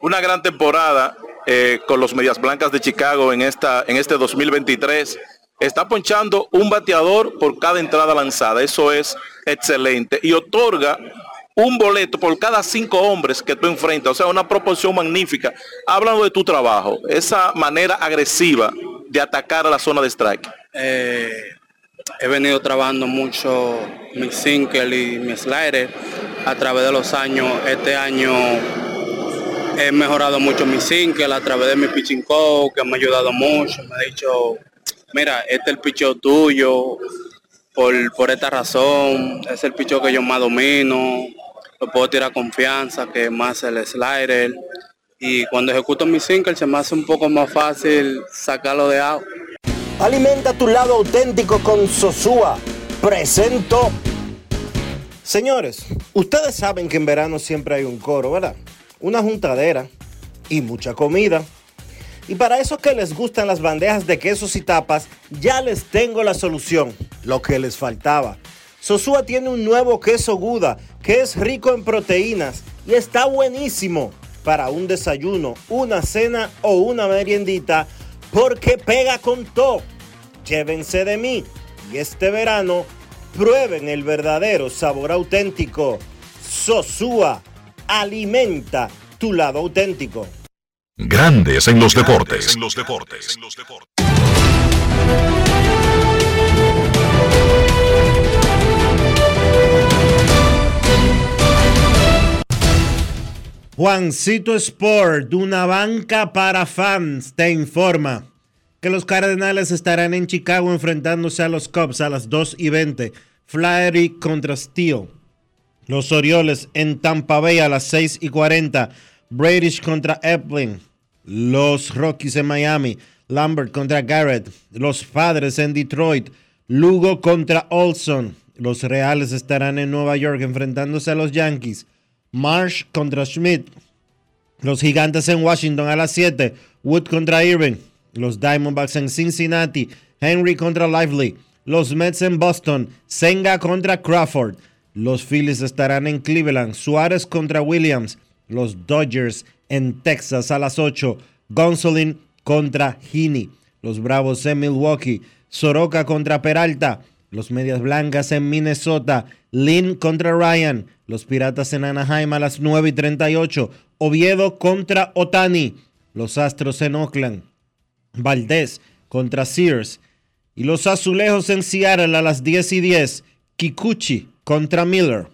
Una gran temporada eh, con los Medias Blancas de Chicago en, esta, en este 2023. Está ponchando un bateador por cada entrada lanzada. Eso es excelente. Y otorga un boleto por cada cinco hombres que tú enfrentas. O sea, una proporción magnífica. Hablando de tu trabajo, esa manera agresiva de atacar a la zona de strike. Eh, he venido trabajando mucho mi single y mi slider a través de los años. Este año he mejorado mucho mi single a través de mi pitching coach, que me ha ayudado mucho. Me ha dicho, mira, este es el picheo tuyo, por, por esta razón, es el picheo que yo más domino, lo puedo tirar confianza, que más el slider. Y cuando ejecuto mi single se me hace un poco más fácil sacarlo de out. Alimenta tu lado auténtico con Sosúa. Presento. Señores, ustedes saben que en verano siempre hay un coro, ¿verdad? Una juntadera y mucha comida. Y para esos que les gustan las bandejas de quesos y tapas, ya les tengo la solución, lo que les faltaba. Sosúa tiene un nuevo queso Guda que es rico en proteínas y está buenísimo para un desayuno, una cena o una meriendita porque pega con todo. Llévense de mí y este verano prueben el verdadero sabor auténtico. Sosúa alimenta tu lado auténtico. Grandes en los deportes. En los deportes. Juancito Sport, una banca para fans, te informa que los Cardenales estarán en Chicago enfrentándose a los Cubs a las 2 y 20. Flaherty contra Steel. Los Orioles en Tampa Bay a las 6 y 40. Bradish contra Epling. Los Rockies en Miami. Lambert contra Garrett. Los Padres en Detroit. Lugo contra Olson. Los Reales estarán en Nueva York enfrentándose a los Yankees. Marsh contra Schmidt. Los Gigantes en Washington a las 7. Wood contra Irving. Los Diamondbacks en Cincinnati. Henry contra Lively. Los Mets en Boston. Senga contra Crawford. Los Phillies estarán en Cleveland. Suárez contra Williams. Los Dodgers en Texas a las 8. Gonsolin contra Heaney. Los Bravos en Milwaukee. Soroka contra Peralta. Los Medias Blancas en Minnesota. Lynn contra Ryan. Los Piratas en Anaheim a las 9 y 38. Oviedo contra Otani. Los Astros en Oakland. Valdés contra Sears. Y los Azulejos en Seattle a las 10 y 10. Kikuchi contra Miller.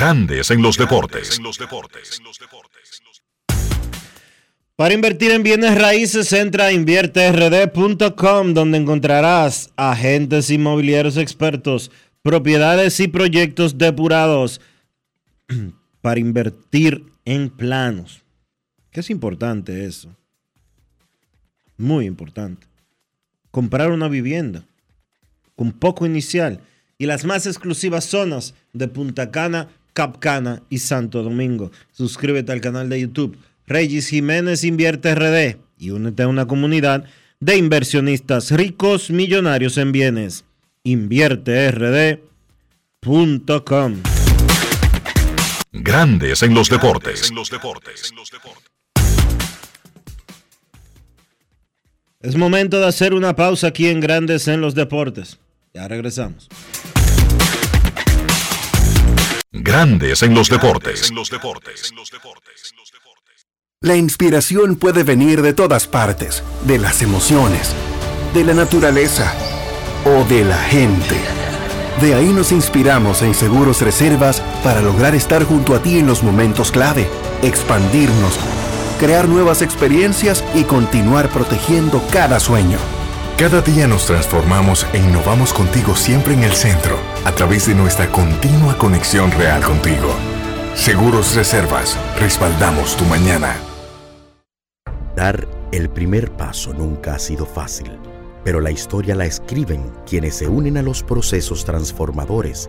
Grandes en los deportes. Para invertir en bienes raíces, entra a invierterd.com, donde encontrarás agentes inmobiliarios expertos, propiedades y proyectos depurados <clears throat> para invertir en planos. ¿Qué es importante eso? Muy importante. Comprar una vivienda con poco inicial y las más exclusivas zonas de Punta Cana, Capcana y Santo Domingo. Suscríbete al canal de YouTube Regis Jiménez Invierte RD y únete a una comunidad de inversionistas ricos millonarios en bienes. InvierteRD.com Grandes en los deportes. Es momento de hacer una pausa aquí en Grandes en los Deportes. Ya regresamos. Grandes en los deportes. La inspiración puede venir de todas partes, de las emociones, de la naturaleza o de la gente. De ahí nos inspiramos en Seguros Reservas para lograr estar junto a ti en los momentos clave, expandirnos, crear nuevas experiencias y continuar protegiendo cada sueño. Cada día nos transformamos e innovamos contigo siempre en el centro, a través de nuestra continua conexión real contigo. Seguros Reservas, respaldamos tu mañana. Dar el primer paso nunca ha sido fácil, pero la historia la escriben quienes se unen a los procesos transformadores,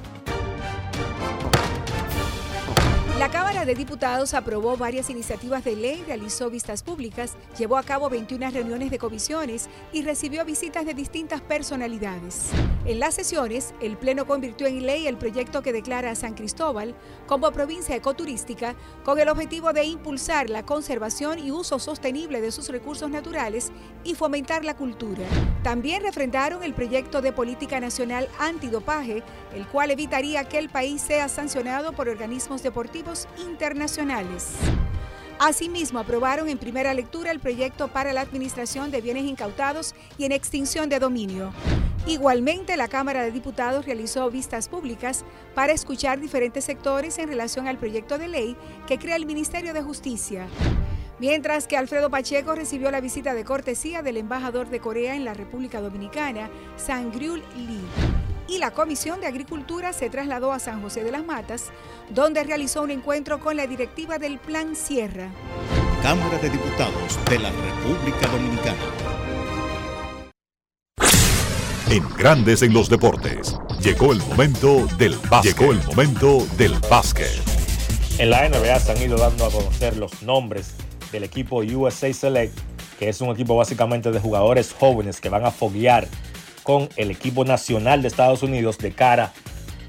La Cámara de Diputados aprobó varias iniciativas de ley, realizó vistas públicas, llevó a cabo 21 reuniones de comisiones y recibió visitas de distintas personalidades. En las sesiones, el Pleno convirtió en ley el proyecto que declara a San Cristóbal como provincia ecoturística con el objetivo de impulsar la conservación y uso sostenible de sus recursos naturales y fomentar la cultura. También refrendaron el proyecto de política nacional antidopaje, el cual evitaría que el país sea sancionado por organismos deportivos internacionales. Asimismo, aprobaron en primera lectura el proyecto para la administración de bienes incautados y en extinción de dominio. Igualmente, la Cámara de Diputados realizó vistas públicas para escuchar diferentes sectores en relación al proyecto de ley que crea el Ministerio de Justicia. Mientras que Alfredo Pacheco recibió la visita de cortesía del embajador de Corea en la República Dominicana, Sangryul Lee y la Comisión de Agricultura se trasladó a San José de las Matas, donde realizó un encuentro con la directiva del Plan Sierra. Cámara de Diputados de la República Dominicana. En Grandes en los Deportes, llegó el momento del básquet. Llegó el momento del básquet. En la NBA se han ido dando a conocer los nombres del equipo USA Select, que es un equipo básicamente de jugadores jóvenes que van a foguear con el equipo nacional de Estados Unidos de cara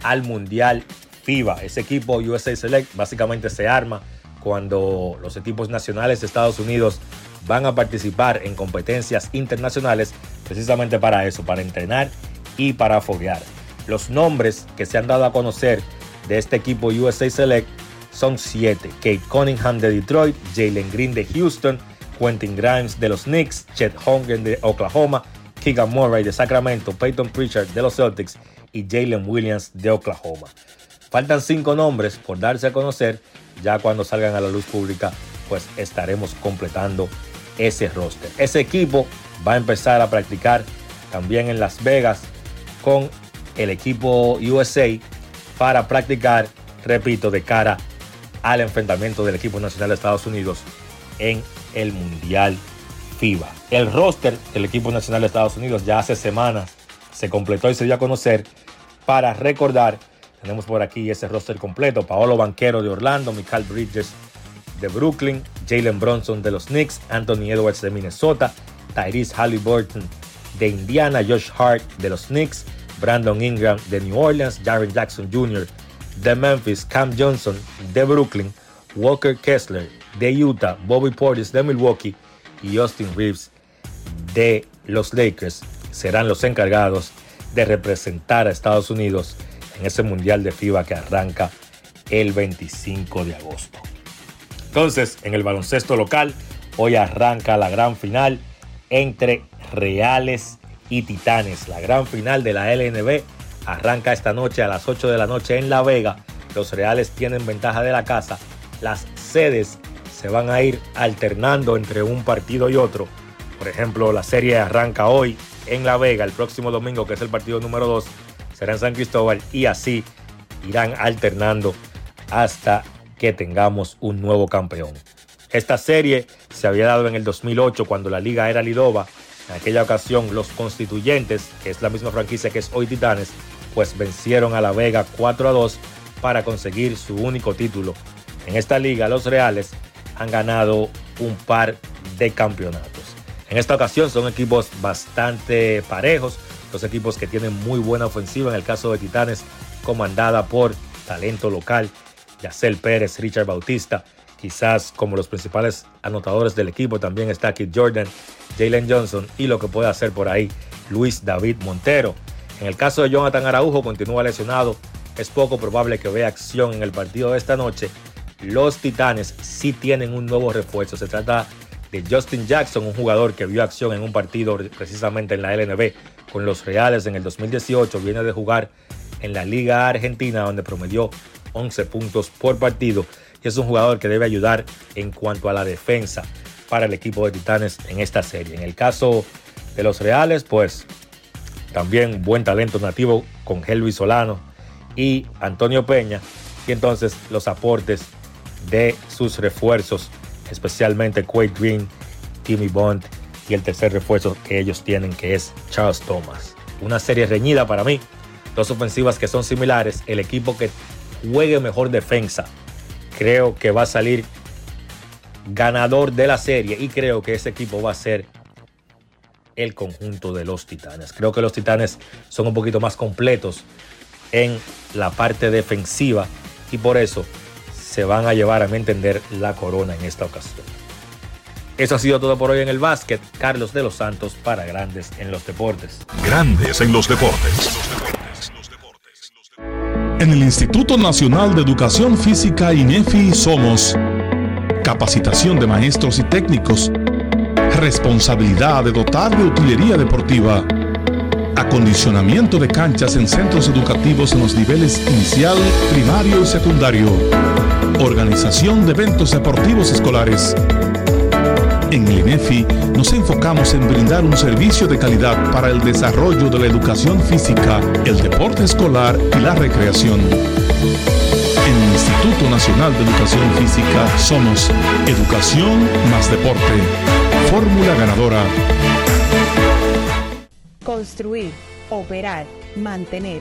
al Mundial FIBA. Ese equipo USA Select básicamente se arma cuando los equipos nacionales de Estados Unidos van a participar en competencias internacionales precisamente para eso, para entrenar y para foguear. Los nombres que se han dado a conocer de este equipo USA Select son siete. Kate Cunningham de Detroit, Jalen Green de Houston, Quentin Grimes de los Knicks, Chet Holmgren de Oklahoma, Keegan Murray de Sacramento, Peyton Pritchard de los Celtics y Jalen Williams de Oklahoma. Faltan cinco nombres por darse a conocer. Ya cuando salgan a la luz pública, pues estaremos completando ese roster. Ese equipo va a empezar a practicar también en Las Vegas con el equipo USA para practicar, repito, de cara al enfrentamiento del equipo nacional de Estados Unidos en el Mundial FIBA. El roster del equipo nacional de Estados Unidos ya hace semanas se completó y se dio a conocer para recordar. Tenemos por aquí ese roster completo. Paolo Banquero de Orlando, Michael Bridges de Brooklyn, Jalen Bronson de los Knicks, Anthony Edwards de Minnesota, Tyrese Halliburton de Indiana, Josh Hart de los Knicks, Brandon Ingram de New Orleans, Jaren Jackson Jr. de Memphis, Cam Johnson de Brooklyn, Walker Kessler de Utah, Bobby Portis de Milwaukee y Austin Reeves de los Lakers serán los encargados de representar a Estados Unidos en ese Mundial de FIBA que arranca el 25 de agosto. Entonces, en el baloncesto local, hoy arranca la gran final entre Reales y Titanes. La gran final de la LNB arranca esta noche a las 8 de la noche en La Vega. Los Reales tienen ventaja de la casa. Las sedes se van a ir alternando entre un partido y otro. Por ejemplo, la serie arranca hoy en La Vega, el próximo domingo, que es el partido número 2, será en San Cristóbal y así irán alternando hasta que tengamos un nuevo campeón. Esta serie se había dado en el 2008 cuando la liga era Lidova. En aquella ocasión los constituyentes, que es la misma franquicia que es hoy Titanes, pues vencieron a La Vega 4 a 2 para conseguir su único título. En esta liga los Reales han ganado un par de campeonatos. En esta ocasión son equipos bastante parejos, dos equipos que tienen muy buena ofensiva. En el caso de Titanes, comandada por talento local, Yacel Pérez, Richard Bautista. Quizás como los principales anotadores del equipo también está Kid Jordan, Jalen Johnson y lo que puede hacer por ahí Luis David Montero. En el caso de Jonathan Araujo, continúa lesionado. Es poco probable que vea acción en el partido de esta noche. Los Titanes sí tienen un nuevo refuerzo. Se trata de Justin Jackson, un jugador que vio acción en un partido precisamente en la LNB con los Reales en el 2018. Viene de jugar en la Liga Argentina, donde promedió 11 puntos por partido. Es un jugador que debe ayudar en cuanto a la defensa para el equipo de Titanes en esta serie. En el caso de los Reales, pues también buen talento nativo con Helvis Solano y Antonio Peña. Y entonces los aportes de sus refuerzos, especialmente Quade Green, Timmy Bond y el tercer refuerzo que ellos tienen, que es Charles Thomas. Una serie reñida para mí. Dos ofensivas que son similares. El equipo que juegue mejor defensa, creo que va a salir ganador de la serie y creo que ese equipo va a ser el conjunto de los Titanes. Creo que los Titanes son un poquito más completos en la parte defensiva y por eso se van a llevar a mi entender la corona en esta ocasión. Eso ha sido todo por hoy en el básquet. Carlos de los Santos para Grandes en los Deportes. Grandes en los Deportes. En el Instituto Nacional de Educación Física INEFI somos capacitación de maestros y técnicos, responsabilidad de dotar de utilería deportiva, acondicionamiento de canchas en centros educativos en los niveles inicial, primario y secundario, organización de eventos deportivos escolares. En el INEFI nos enfocamos en brindar un servicio de calidad para el desarrollo de la educación física, el deporte escolar y la recreación. En el Instituto Nacional de Educación Física somos Educación más Deporte. Fórmula ganadora. Construir, operar, mantener,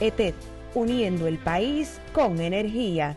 ETED, uniendo el país con energía.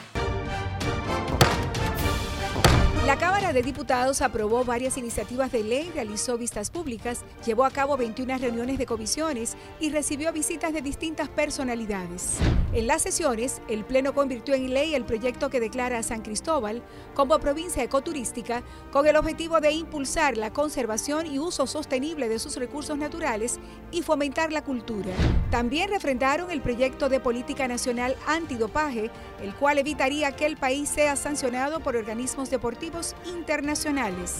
De Diputados aprobó varias iniciativas de ley, realizó vistas públicas, llevó a cabo 21 reuniones de comisiones y recibió visitas de distintas personalidades. En las sesiones, el Pleno convirtió en ley el proyecto que declara a San Cristóbal como provincia ecoturística con el objetivo de impulsar la conservación y uso sostenible de sus recursos naturales y fomentar la cultura. También refrendaron el proyecto de política nacional antidopaje, el cual evitaría que el país sea sancionado por organismos deportivos internacionales.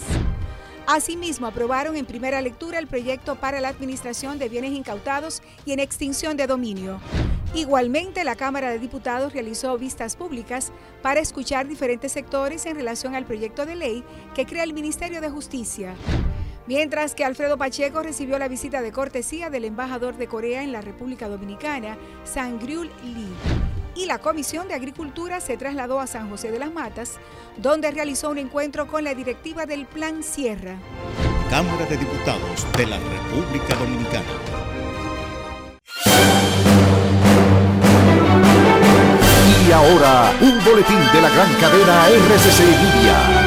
Asimismo, aprobaron en primera lectura el proyecto para la administración de bienes incautados y en extinción de dominio. Igualmente, la Cámara de Diputados realizó vistas públicas para escuchar diferentes sectores en relación al proyecto de ley que crea el Ministerio de Justicia. Mientras que Alfredo Pacheco recibió la visita de cortesía del embajador de Corea en la República Dominicana, Sangriul Lee y la Comisión de Agricultura se trasladó a San José de las Matas, donde realizó un encuentro con la directiva del Plan Sierra. Cámara de Diputados de la República Dominicana. Y ahora, un boletín de la gran cadena RCC Media.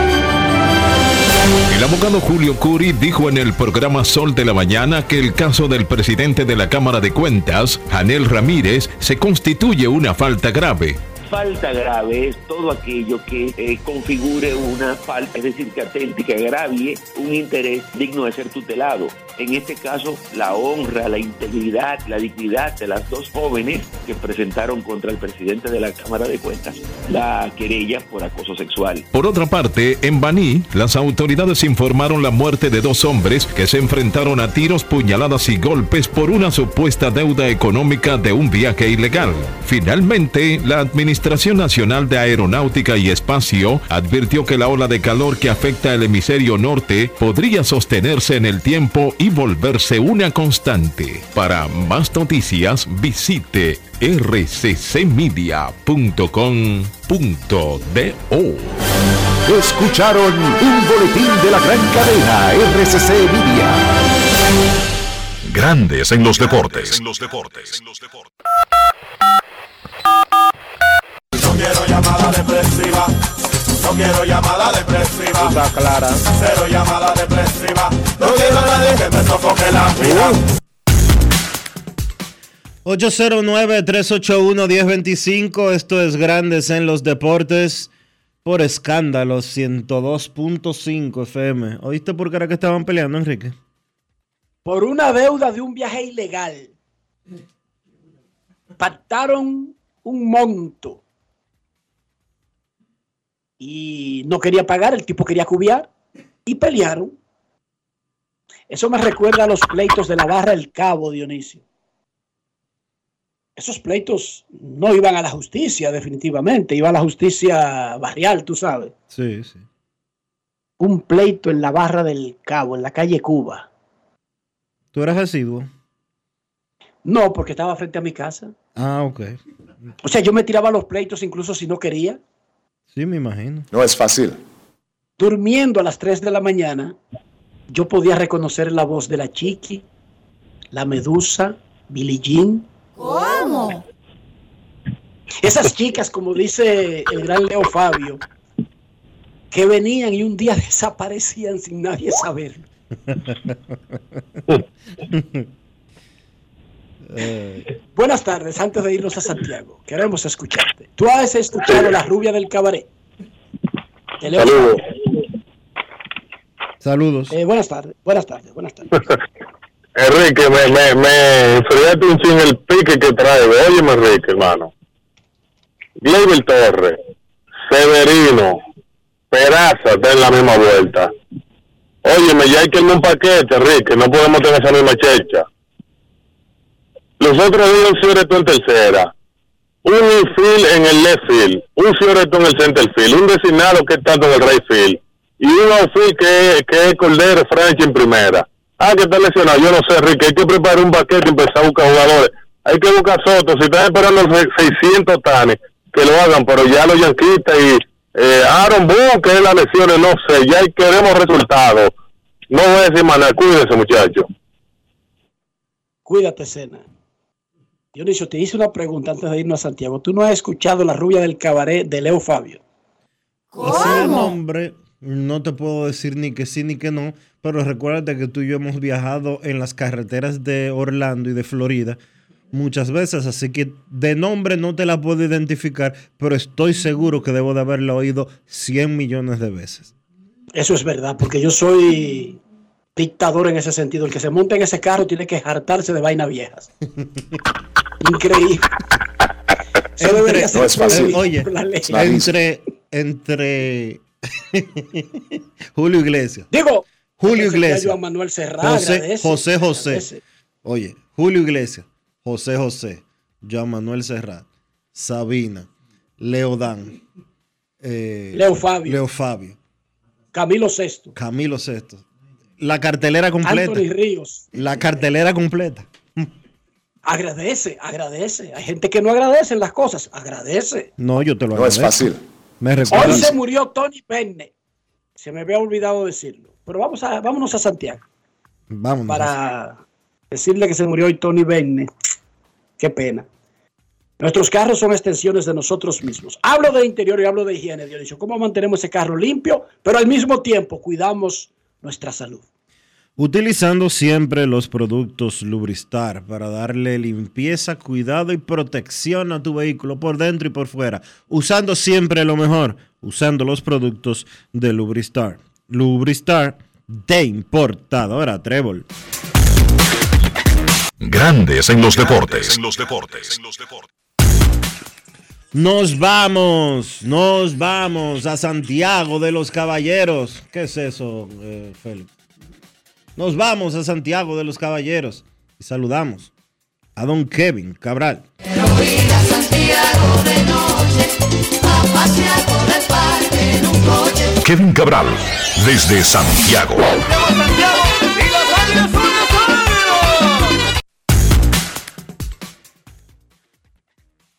El abogado Julio Curi dijo en el programa Sol de la Mañana que el caso del presidente de la Cámara de Cuentas, Janel Ramírez, se constituye una falta grave falta grave es todo aquello que eh, configure una falta, es decir, que atente, que agravie un interés digno de ser tutelado. En este caso, la honra, la integridad, la dignidad de las dos jóvenes que presentaron contra el presidente de la Cámara de Cuentas la querella por acoso sexual. Por otra parte, en Baní, las autoridades informaron la muerte de dos hombres que se enfrentaron a tiros, puñaladas y golpes por una supuesta deuda económica de un viaje ilegal. Finalmente, la Administración Nacional de Aeronáutica y Espacio advirtió que la ola de calor que afecta el hemisferio norte podría sostenerse en el tiempo y volverse una constante. Para más noticias, visite rccmedia.com.do. Escucharon un boletín de la gran cadena RCC Media. Grandes en los deportes. No quiero llamada depresiva. No quiero llamada depresiva. Está clara. Cero llamada depresiva. Que me sofoque la vida. 809-381-1025, esto es Grandes en los Deportes por escándalo 102.5 FM. ¿Oíste por qué era que estaban peleando, Enrique? Por una deuda de un viaje ilegal. Pactaron un monto y no quería pagar, el tipo quería cubiar y pelearon. Eso me recuerda a los pleitos de la barra El Cabo, Dionisio. Esos pleitos no iban a la justicia, definitivamente, iba a la justicia barrial, tú sabes. Sí, sí. Un pleito en la barra del Cabo, en la calle Cuba. ¿Tú eras residuo? No, porque estaba frente a mi casa. Ah, ok. O sea, yo me tiraba los pleitos incluso si no quería. Sí, me imagino. No es fácil. Durmiendo a las 3 de la mañana, yo podía reconocer la voz de la Chiqui, la Medusa, Billie Jean. ¿Cómo? Esas chicas, como dice el gran Leo Fabio, que venían y un día desaparecían sin nadie saber. Buenas tardes, antes de irnos a Santiago, queremos escucharte. ¿Tú has escuchado La Rubia del Cabaret? Saludos. Saludos. Eh, buenas tardes, buenas tardes, buenas tardes. <laughs> Enrique, me, me, me enfriaste un chin el pique que traigo. Óyeme, Enrique, hermano. Gleyber Torres. Severino, Peraza está en la misma vuelta. Óyeme, ya hay que irme un paquete, Rick, que no podemos tener esa misma checha. Los otros días un Fioreto en tercera, un infield en el left field, un Fioreto en el center field, un designado que está en el right field, y un outfield que, que es Cordero French en primera. Ah, que está lesionado, yo no sé, Rick, hay que preparar un paquete y empezar a buscar jugadores. Hay que buscar Soto, si están esperando los 600 tanes, que lo hagan, pero ya los yanquistas y eh, Aaron Boone, que es la lesiones, no sé, ya queremos resultados. No voy a decir más nada, cuídense muchachos. Cuídate, Sena. Dionisio, te hice una pregunta antes de irnos a Santiago. ¿Tú no has escuchado La rubia del cabaret de Leo Fabio? Así el nombre, no te puedo decir ni que sí ni que no, pero recuérdate que tú y yo hemos viajado en las carreteras de Orlando y de Florida muchas veces, así que de nombre no te la puedo identificar, pero estoy seguro que debo de haberla oído 100 millones de veces. Eso es verdad, porque yo soy dictador en ese sentido. El que se monta en ese carro tiene que hartarse de vainas viejas. <laughs> Increíble. Eso debería ser no es fácil. Oye, entre, entre <laughs> Julio Iglesias. Digo, Julio Iglesias. Juan Manuel Serrano. José, José José. Oye, Julio Iglesias, José José, Joan Manuel Serrat, Sabina, Leodán, eh, Leo Fabio. Leo Fabio. Camilo Sexto. Camilo Sexto. La cartelera completa. Anthony Ríos. La cartelera completa. Agradece, agradece. Hay gente que no agradece las cosas. Agradece. No, yo te lo agradezco. No es fácil. Me Hoy se murió Tony Bennett. Se me había olvidado decirlo. Pero vamos a, vámonos a Santiago. Vamos. Para decirle que se murió hoy Tony Bennett. Qué pena. Nuestros carros son extensiones de nosotros mismos. Hablo de interior y hablo de higiene, Dionisio. ¿Cómo mantenemos ese carro limpio? Pero al mismo tiempo cuidamos nuestra salud. Utilizando siempre los productos Lubristar para darle limpieza, cuidado y protección a tu vehículo por dentro y por fuera. Usando siempre lo mejor, usando los productos de Lubristar. Lubristar de importadora Trébol. Grandes en los deportes. En los deportes. Nos vamos, nos vamos a Santiago de los Caballeros. ¿Qué es eso, eh, Félix? Nos vamos a Santiago de los Caballeros y saludamos a don Kevin Cabral. Kevin Cabral, desde Santiago.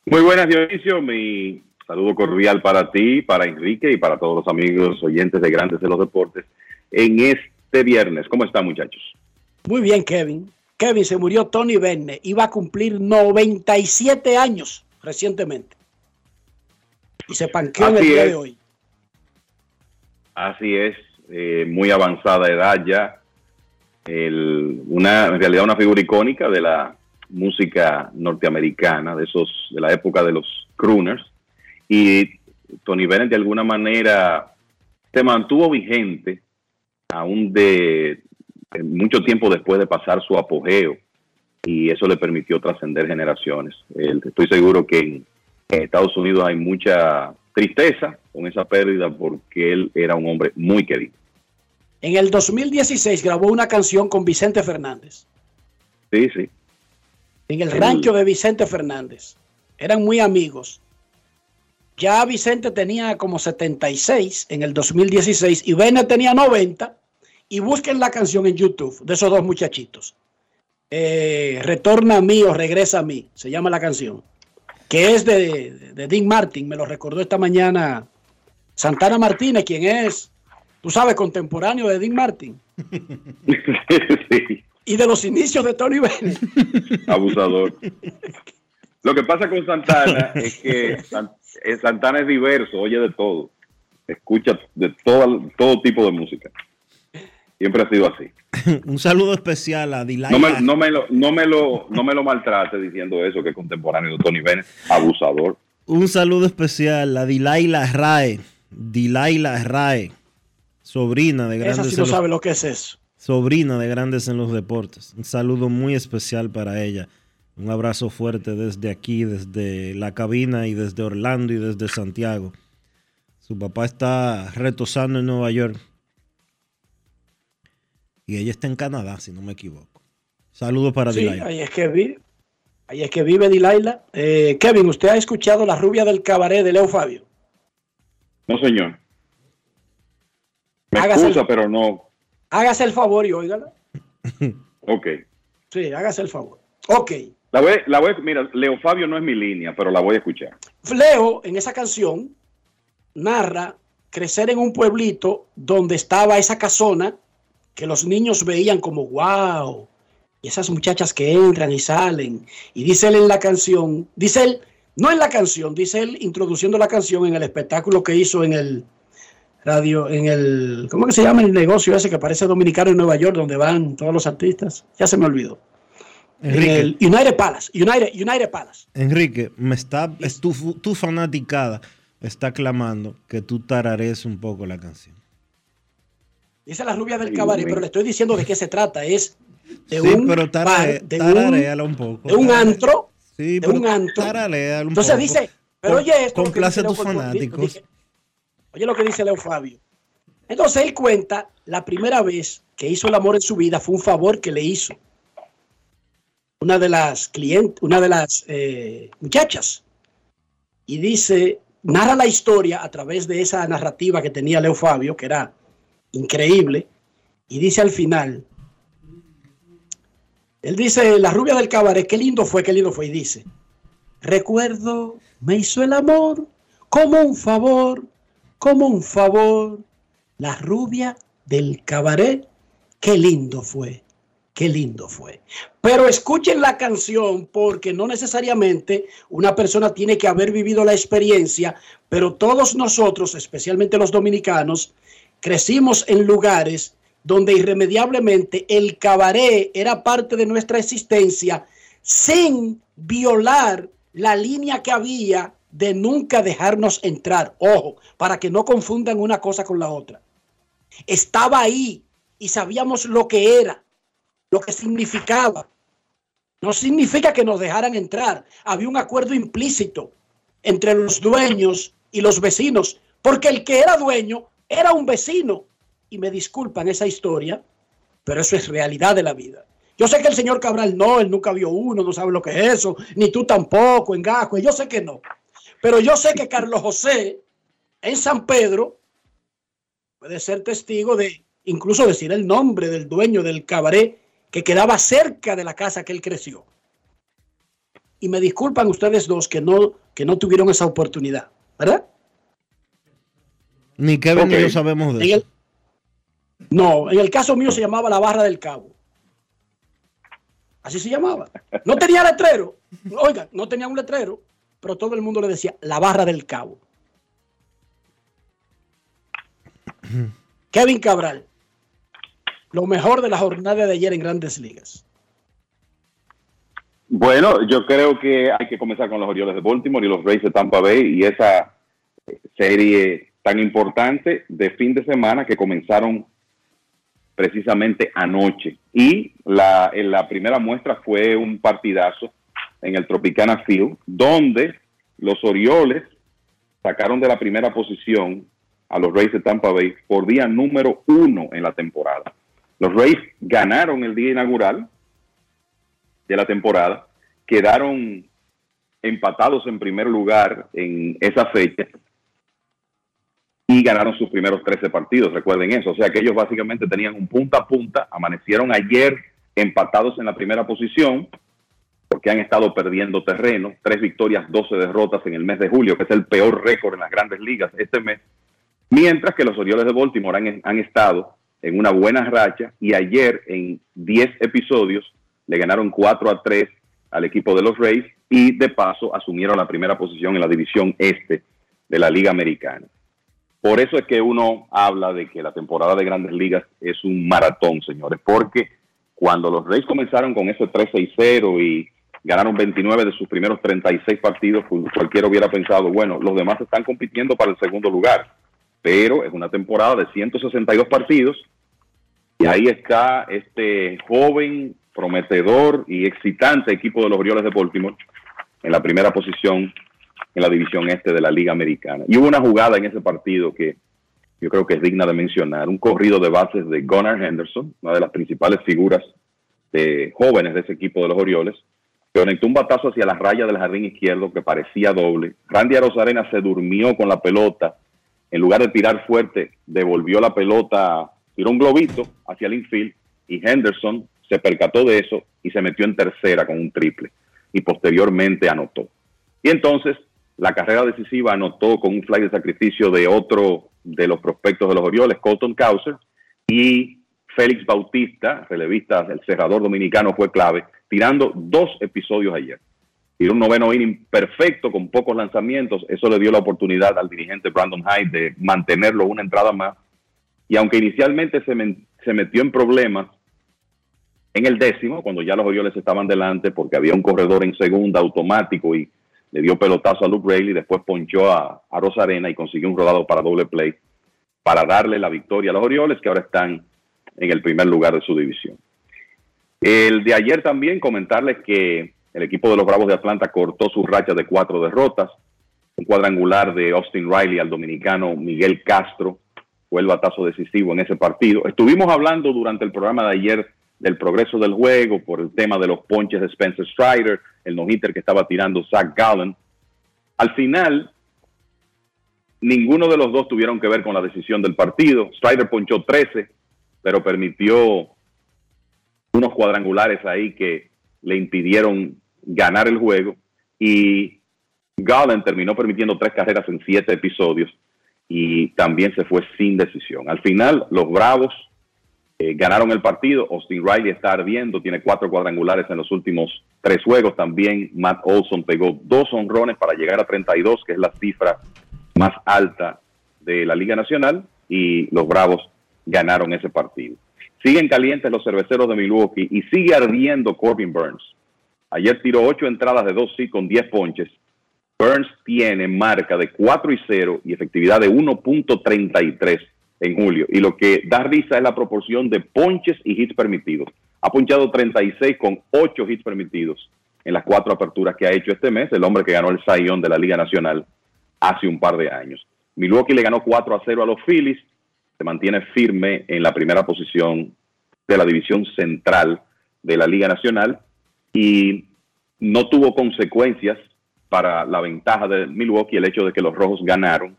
Muy buenas, Dionisio. Mi saludo cordial para ti, para Enrique y para todos los amigos oyentes de Grandes de los Deportes en este viernes. ¿Cómo están, muchachos? Muy bien, Kevin. Kevin, se murió Tony Benne. Iba a cumplir 97 años recientemente. Y se panqueó en el día de hoy. Así es, eh, muy avanzada edad ya. una, en realidad una figura icónica de la música norteamericana, de esos, de la época de los crooners, y Tony Bennett de alguna manera se mantuvo vigente aún de mucho tiempo después de pasar su apogeo y eso le permitió trascender generaciones. estoy seguro que en, Estados Unidos hay mucha tristeza con esa pérdida porque él era un hombre muy querido. En el 2016 grabó una canción con Vicente Fernández. Sí, sí en el rancho de Vicente Fernández. Eran muy amigos. Ya Vicente tenía como 76 en el 2016 y Bennett tenía 90. Y busquen la canción en YouTube de esos dos muchachitos. Eh, Retorna a mí o Regresa a mí, se llama la canción. Que es de, de Dean Martin, me lo recordó esta mañana Santana Martínez, quien es, tú sabes, contemporáneo de Dean Martin. sí <laughs> y de los inicios de Tony Bennett. Abusador. Lo que pasa con Santana es que Santana es diverso, oye de todo. Escucha de todo, todo tipo de música. Siempre ha sido así. <laughs> Un saludo especial a. No me, no me, lo, no me, lo, no me lo maltrate diciendo eso, que es contemporáneo de Tony Bennett. Abusador. Un saludo especial a Dilaila Rae. Dilaila Rae, sobrina de grandes. Esa sí no sabe lo que es eso sobrina de Grandes en los Deportes. Un saludo muy especial para ella. Un abrazo fuerte desde aquí, desde la cabina y desde Orlando y desde Santiago. Su papá está retosando en Nueva York. Y ella está en Canadá, si no me equivoco. Saludos para Sí, Dilaila. ahí es que vive. Ahí es que vive Dilaila. Eh, Kevin, ¿usted ha escuchado La rubia del cabaret de Leo Fabio? No, señor. Me Hágase excusa, el- pero no. Hágase el favor y óigala. <laughs> Ok. Sí, hágase el favor. Ok. La voy, la voy, mira, Leo Fabio no es mi línea, pero la voy a escuchar. Leo, en esa canción, narra crecer en un pueblito donde estaba esa casona que los niños veían como wow. Y esas muchachas que entran y salen. Y dice él en la canción, dice él, no en la canción, dice él introduciendo la canción en el espectáculo que hizo en el radio, en el, ¿cómo que se llama el negocio ese que parece dominicano en Nueva York, donde van todos los artistas? Ya se me olvidó. En Enrique, el United Palace, United, United Palace. Enrique, me está, es tu, tu fanaticada está clamando que tú tararees un poco la canción. Dice la rubia del cabaret, pero le estoy diciendo de qué se trata. Es de Sí, un pero tarare- bar, de tararéala un, un poco. de un antro, Sí, de pero un antro. tararéala un Entonces poco. dice, pero oye esto. complace a tus fanáticos. dice- Oye lo que dice Leo Fabio. Entonces él cuenta la primera vez que hizo el amor en su vida fue un favor que le hizo una de las clientes, una de las eh, muchachas. Y dice, narra la historia a través de esa narrativa que tenía Leo Fabio, que era increíble. Y dice al final, él dice, la rubia del cabaret, qué lindo fue, qué lindo fue. Y dice, recuerdo, me hizo el amor como un favor, como un favor. La rubia del cabaret, qué lindo fue, qué lindo fue. Pero escuchen la canción porque no necesariamente una persona tiene que haber vivido la experiencia, pero todos nosotros, especialmente los dominicanos, crecimos en lugares donde irremediablemente el cabaret era parte de nuestra existencia sin violar la línea que había de nunca dejarnos entrar. Ojo, para que no confundan una cosa con la otra. Estaba ahí y sabíamos lo que era, lo que significaba. No significa que nos dejaran entrar. Había un acuerdo implícito entre los dueños y los vecinos, porque el que era dueño era un vecino. Y me disculpan esa historia, pero eso es realidad de la vida. Yo sé que el señor Cabral no, él nunca vio uno, no sabe lo que es eso, ni tú tampoco, en Gasco, yo sé que no. Pero yo sé que Carlos José en San Pedro puede ser testigo de incluso decir el nombre del dueño del cabaret que quedaba cerca de la casa que él creció. Y me disculpan ustedes dos que no, que no tuvieron esa oportunidad, ¿verdad? Ni Kevin ni Ok. yo sabemos de En eso. el- no, en el caso mío se llamaba la Barra del Cabo. Así se llamaba. No tenía letrero. Oiga, no tenía un letrero, pero todo el mundo le decía la Barra del Cabo. <clears throat> Kevin Cabral, lo mejor de la jornada de ayer en Grandes Ligas. Bueno, yo creo que hay que comenzar con los Orioles de Baltimore y los Rays de Tampa Bay y esa serie tan importante de fin de semana que comenzaron precisamente anoche. Y la, en la primera muestra fue un partidazo en el Tropicana Field, donde los Orioles sacaron de la primera posición a los Rays de Tampa Bay por día número uno en la temporada. Los Rays ganaron el día inaugural de la temporada, quedaron empatados en primer lugar en esa fecha y ganaron sus primeros 13 partidos, recuerden eso, o sea que ellos básicamente tenían un punta a punta, amanecieron ayer empatados en la primera posición, porque han estado perdiendo terreno, tres victorias, 12 derrotas en el mes de julio, que es el peor récord en las grandes ligas este mes, mientras que los Orioles de Baltimore han, han estado en una buena racha y ayer en 10 episodios le ganaron 4 a 3 al equipo de los Rays y de paso asumieron la primera posición en la división este de la Liga Americana. Por eso es que uno habla de que la temporada de grandes ligas es un maratón, señores, porque cuando los Rays comenzaron con ese 3-6-0 y ganaron 29 de sus primeros 36 partidos, pues cualquiera hubiera pensado, bueno, los demás están compitiendo para el segundo lugar, pero es una temporada de 162 partidos y ahí está este joven, prometedor y excitante equipo de los Orioles de Baltimore en la primera posición en la división este de la Liga Americana. Y hubo una jugada en ese partido que yo creo que es digna de mencionar, un corrido de bases de Gunnar Henderson, una de las principales figuras de jóvenes de ese equipo de los Orioles, que conectó un batazo hacia la raya del jardín izquierdo que parecía doble. Randy Arozarena se durmió con la pelota, en lugar de tirar fuerte, devolvió la pelota, tiró un globito hacia el infield y Henderson se percató de eso y se metió en tercera con un triple y posteriormente anotó. Y entonces la carrera decisiva anotó con un fly de sacrificio de otro de los prospectos de los Orioles, Colton Causer, y Félix Bautista, relevista, el cerrador dominicano, fue clave, tirando dos episodios ayer. Tiró un noveno inning perfecto con pocos lanzamientos. Eso le dio la oportunidad al dirigente Brandon Hyde de mantenerlo una entrada más. Y aunque inicialmente se, se metió en problemas en el décimo, cuando ya los Orioles estaban delante, porque había un corredor en segunda automático y le dio pelotazo a Luke Rayleigh, después ponchó a, a Rosarena y consiguió un rodado para doble play para darle la victoria a los Orioles, que ahora están en el primer lugar de su división. El de ayer también comentarles que el equipo de los Bravos de Atlanta cortó su racha de cuatro derrotas. Un cuadrangular de Austin Riley al dominicano Miguel Castro fue el batazo decisivo en ese partido. Estuvimos hablando durante el programa de ayer del progreso del juego por el tema de los ponches de Spencer Strider, el no-hitter que estaba tirando Zach Gallen. Al final, ninguno de los dos tuvieron que ver con la decisión del partido. Strider ponchó 13, pero permitió unos cuadrangulares ahí que le impidieron ganar el juego. Y Gallen terminó permitiendo tres carreras en siete episodios y también se fue sin decisión. Al final, los Bravos eh, ganaron el partido. Austin Riley está ardiendo, tiene cuatro cuadrangulares en los últimos tres juegos. También Matt Olson pegó dos honrones para llegar a 32, que es la cifra más alta de la Liga Nacional. Y los Bravos ganaron ese partido. Siguen calientes los cerveceros de Milwaukee y sigue ardiendo Corbin Burns. Ayer tiró ocho entradas de dos sí con 10 ponches. Burns tiene marca de 4 y 0 y efectividad de 1.33 en julio. Y lo que da risa es la proporción de ponches y hits permitidos. Ha ponchado 36 con 8 hits permitidos en las cuatro aperturas que ha hecho este mes, el hombre que ganó el Sayón de la Liga Nacional hace un par de años. Milwaukee le ganó 4 a 0 a los Phillies, se mantiene firme en la primera posición de la división central de la Liga Nacional y no tuvo consecuencias para la ventaja de Milwaukee el hecho de que los rojos ganaron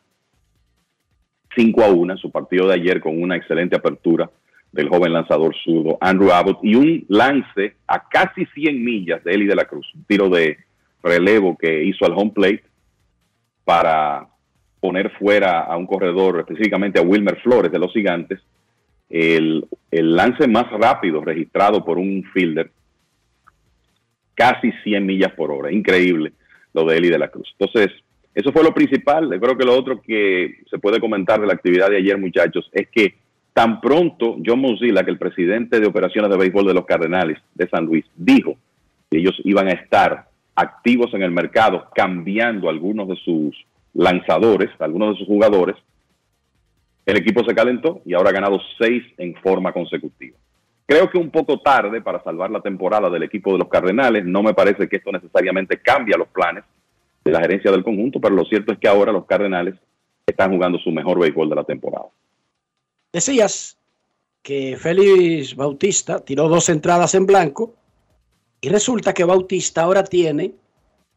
5 a 1 su partido de ayer con una excelente apertura del joven lanzador sudo Andrew Abbott y un lance a casi 100 millas de Eli de la Cruz, un tiro de relevo que hizo al home plate para poner fuera a un corredor, específicamente a Wilmer Flores de los Gigantes, el, el lance más rápido registrado por un fielder, casi 100 millas por hora, increíble lo de Eli de la Cruz. Entonces, eso fue lo principal. Creo que lo otro que se puede comentar de la actividad de ayer, muchachos, es que tan pronto John Mozilla, que el presidente de operaciones de béisbol de los Cardenales de San Luis, dijo que ellos iban a estar activos en el mercado, cambiando algunos de sus lanzadores, algunos de sus jugadores, el equipo se calentó y ahora ha ganado seis en forma consecutiva. Creo que un poco tarde para salvar la temporada del equipo de los Cardenales. No me parece que esto necesariamente cambia los planes de la gerencia del conjunto, pero lo cierto es que ahora los Cardenales están jugando su mejor béisbol de la temporada. Decías que Félix Bautista tiró dos entradas en blanco y resulta que Bautista ahora tiene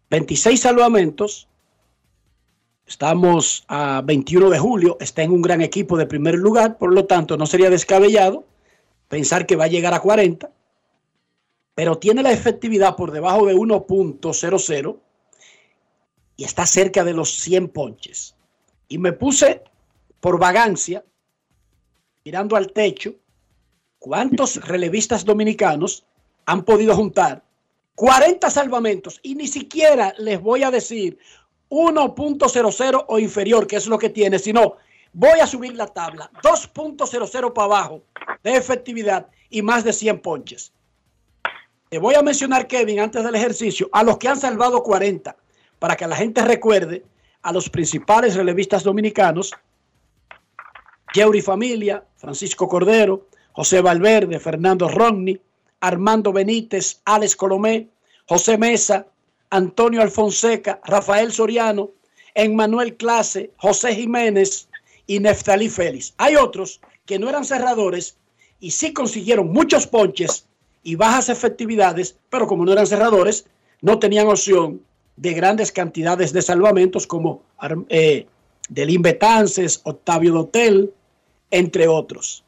26 salvamentos. Estamos a 21 de julio, está en un gran equipo de primer lugar, por lo tanto no sería descabellado pensar que va a llegar a 40, pero tiene la efectividad por debajo de 1.00 y está cerca de los 100 ponches. Y me puse por vagancia, mirando al techo, cuántos <laughs> relevistas dominicanos han podido juntar 40 salvamentos y ni siquiera les voy a decir 1.00 o inferior, que es lo que tiene, sino voy a subir la tabla 2.00 para abajo de efectividad y más de 100 ponches. Te voy a mencionar, Kevin, antes del ejercicio, a los que han salvado 40 para que la gente recuerde a los principales relevistas dominicanos, Yeuri Familia, Francisco Cordero, José Valverde, Fernando Romney, Armando Benítez, Alex Colomé, José Mesa, Antonio Alfonseca, Rafael Soriano, Emmanuel Clase, José Jiménez y Neftalí Félix. Hay otros que no eran cerradores y sí consiguieron muchos ponches y bajas efectividades, pero como no eran cerradores, no tenían opción de grandes cantidades de salvamentos como eh, Delín Betances, Octavio Dotel, entre otros.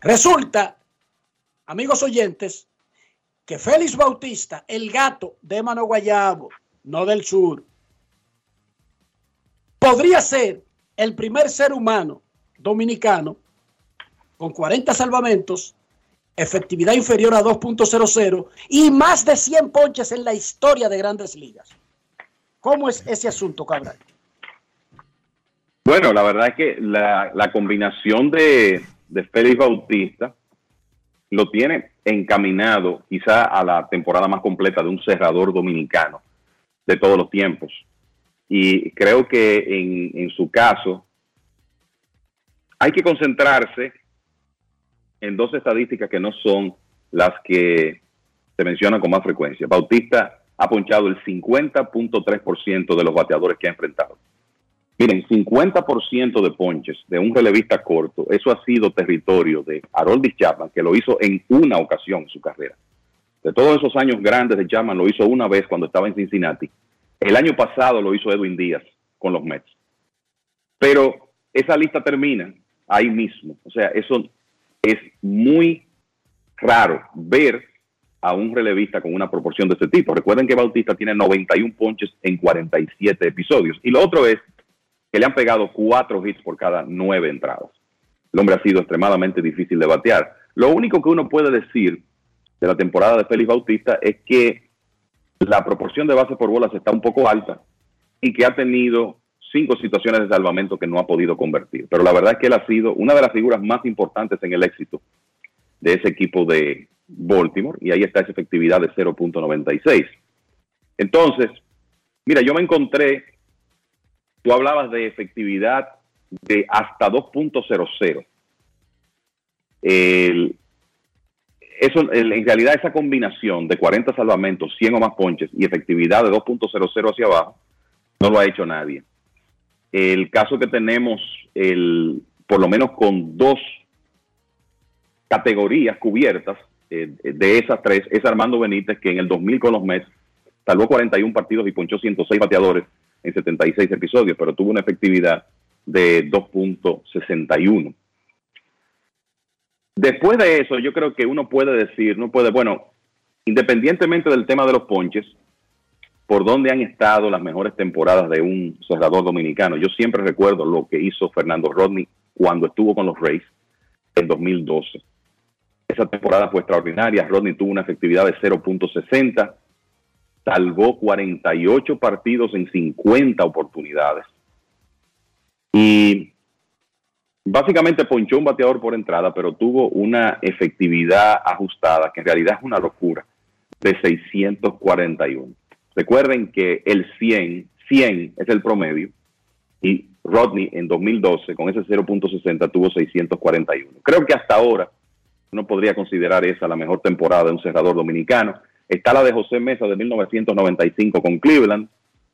Resulta, amigos oyentes, que Félix Bautista, el gato de Mano Guayabo, no del sur, podría ser el primer ser humano dominicano con 40 salvamentos, efectividad inferior a 2.00 y más de 100 ponches en la historia de grandes ligas. ¿Cómo es ese asunto, Cabral? Bueno, la verdad es que la, combinación de, de Félix Bautista lo tiene encaminado quizá a la temporada más completa de un cerrador dominicano de todos los tiempos. Y creo que en, su caso hay que concentrarse en dos estadísticas que no son las que se mencionan con más frecuencia. Bautista ha ponchado el 50.3% de los bateadores que ha enfrentado. Miren, 50% de ponches de un relevista corto, eso ha sido territorio de Harold Chapman, que lo hizo en una ocasión en su carrera. De todos esos años grandes de Chapman, lo hizo una vez cuando estaba en Cincinnati. El año pasado lo hizo Edwin Díaz con los Mets. Pero esa lista termina ahí mismo. O sea, eso es muy raro ver a un relevista con una proporción de este tipo. Recuerden que Bautista tiene 91 ponches en 47 episodios. Y lo otro es que le han pegado cuatro hits por cada nueve entradas. El hombre ha sido extremadamente difícil de batear. Lo único que uno puede decir de la temporada de Félix Bautista es que la proporción de bases por bolas está un poco alta y que ha tenido cinco situaciones de salvamento que no ha podido convertir. Pero la verdad es que él ha sido una de las figuras más importantes en el éxito de ese equipo de Baltimore y ahí está esa efectividad de 0.96. Entonces, mira, yo me encontré Tú hablabas de efectividad de hasta 2.00. eso, en realidad esa combinación de 40 salvamentos, 100 o más ponches y efectividad de 2.00 hacia abajo, no lo ha hecho nadie. El caso que tenemos, el, por lo menos con dos categorías cubiertas eh, de esas tres, es Armando Benítez, que en el 2000 con los Mets salvó 41 partidos y ponchó 106 bateadores en 76 episodios, pero tuvo una efectividad de 2.61. Después de eso, yo creo que uno puede decir, no puede, bueno, independientemente del tema de los ponches, por dónde han estado las mejores temporadas de un cerrador dominicano. Yo siempre recuerdo lo que hizo Fernando Rodney cuando estuvo con los Rays en 2012. Esa temporada fue extraordinaria. Rodney tuvo una efectividad de 0.60 salvó 48 partidos en 50 oportunidades. Y básicamente ponchó un bateador por entrada, pero tuvo una efectividad ajustada, que en realidad es una locura, de 641. Recuerden que el 100, 100 es el promedio, y Rodney en 2012 con ese 0.60 tuvo 641. Creo que hasta ahora uno podría considerar esa la mejor temporada de un cerrador dominicano. Está la de José Mesa de 1995 con Cleveland,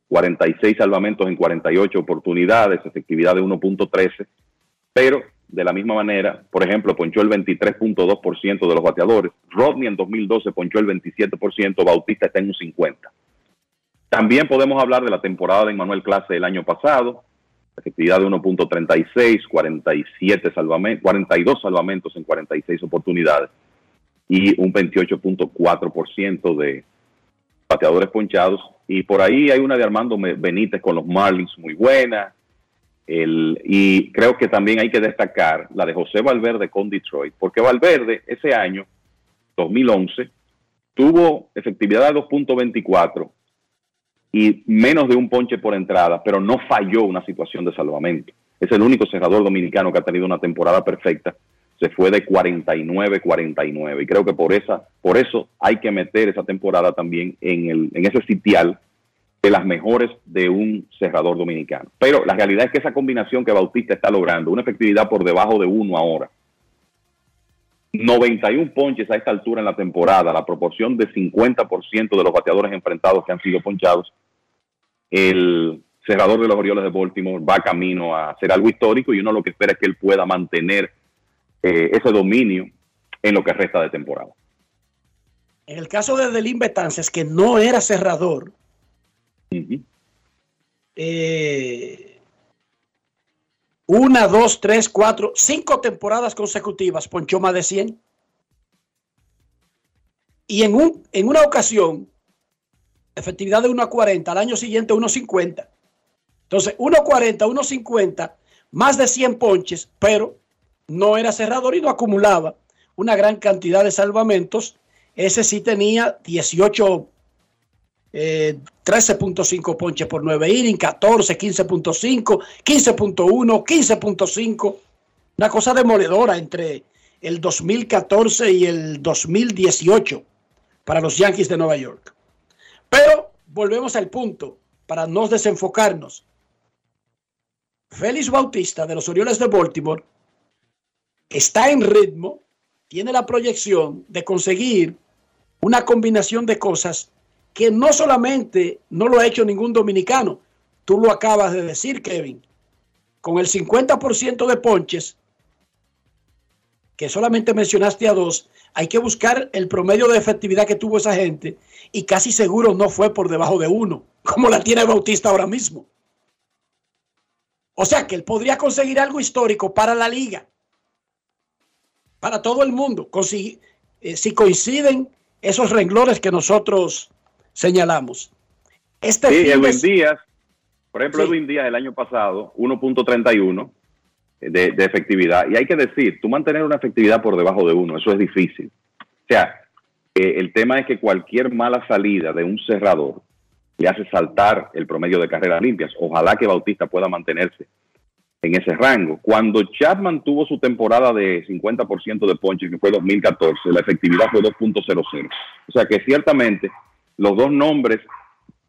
46 salvamentos en 48 oportunidades, efectividad de 1.13, pero de la misma manera, por ejemplo, ponchó el 23.2% de los bateadores. Rodney en 2012 ponchó el 27%, Bautista está en un 50%. También podemos hablar de la temporada de Manuel Clase del año pasado, efectividad de 1.36, 47 salvamentos, 42 salvamentos en 46 oportunidades y un 28.4% de bateadores ponchados. Y por ahí hay una de Armando Benítez con los Marlins muy buena. El, y creo que también hay que destacar la de José Valverde con Detroit, porque Valverde ese año, 2011, tuvo efectividad de 2.24 y menos de un ponche por entrada, pero no falló una situación de salvamento. Es el único cerrador dominicano que ha tenido una temporada perfecta se fue de 49-49 y creo que por esa por eso hay que meter esa temporada también en, el, en ese sitial de las mejores de un cerrador dominicano. Pero la realidad es que esa combinación que Bautista está logrando, una efectividad por debajo de uno ahora, 91 ponches a esta altura en la temporada, la proporción de 50% de los bateadores enfrentados que han sido ponchados, el cerrador de los Orioles de Baltimore va camino a hacer algo histórico y uno lo que espera es que él pueda mantener eh, ese dominio en lo que resta de temporada. En el caso de Delín Betances, que no era cerrador, eh, una, dos, tres, cuatro, cinco temporadas consecutivas ponchó más de 100. Y en, un, en una ocasión, efectividad de 1 a 40, al año siguiente 1.50. Entonces, 1.40, 1.50, más de 100 ponches, pero no era cerrador y no acumulaba una gran cantidad de salvamentos. Ese sí tenía 18, 13.5 ponches por 9 innings, 14, 15.5, 15.1, 15.5. Una cosa demoledora entre el 2014 y el 2018 para los Yankees de Nueva York. Pero volvemos al punto para no desenfocarnos. Félix Bautista de los Orioles de Baltimore está en ritmo, tiene la proyección de conseguir una combinación de cosas que no solamente no lo ha hecho ningún dominicano, tú lo acabas de decir, Kevin, con el 50% de ponches, que solamente mencionaste a dos, hay que buscar el promedio de efectividad que tuvo esa gente y casi seguro no fue por debajo de uno, como la tiene Bautista ahora mismo. O sea que él podría conseguir algo histórico para la liga, para todo el mundo, eh, si coinciden esos renglones que nosotros señalamos. Este sí, Edwin Díaz, por ejemplo, Edwin Díaz el año pasado, 1.31 de, de, efectividad. Y hay que decir, tú mantener una efectividad por debajo de uno, eso es difícil. O sea, eh, el tema es que cualquier mala salida de un cerrador le hace saltar el promedio de carreras limpias. Ojalá que Bautista pueda mantenerse en ese rango. Cuando Chapman tuvo su temporada de 50% de ponches, que fue 2014, la efectividad fue 2.00. O sea que ciertamente los dos nombres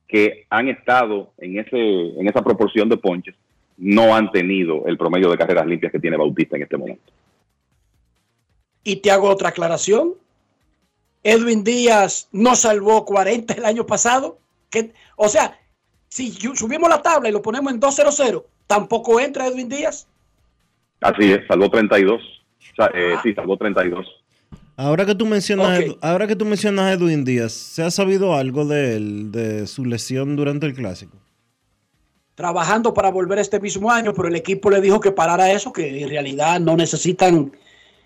que han estado en, ese, en esa proporción de ponches no han tenido el promedio de carreras limpias que tiene Bautista en este momento. Y te hago otra aclaración. Edwin Díaz no salvó 40 el año pasado. Que, o sea, si subimos la tabla y lo ponemos en 2-0-0, tampoco entra Edwin Díaz. Así es, salvó 32. Eh, sí, salvó 32. Ahora que tú mencionas, ahora que tú mencionas a Edwin Díaz, ¿se ha sabido algo de él, de su lesión durante el clásico? Trabajando para volver este mismo año, pero el equipo le dijo que parara eso, que en realidad no necesitan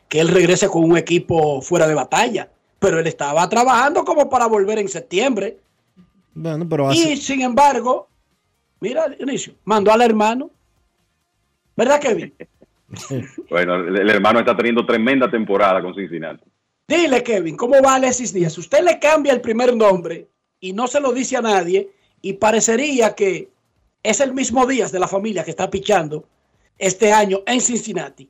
que él regrese con un equipo fuera de batalla. Pero él estaba trabajando como para volver en septiembre. Bueno, pero Y sin embargo, mira, Inicio, mandó al hermano. ¿Verdad, Kevin? <laughs> bueno, el hermano está teniendo tremenda temporada con Cincinnati. Dile, Kevin, ¿cómo va Alexis Díaz? Usted le cambia el primer nombre y no se lo dice a nadie y parecería que es el mismo Díaz de la familia que está pichando este año en Cincinnati.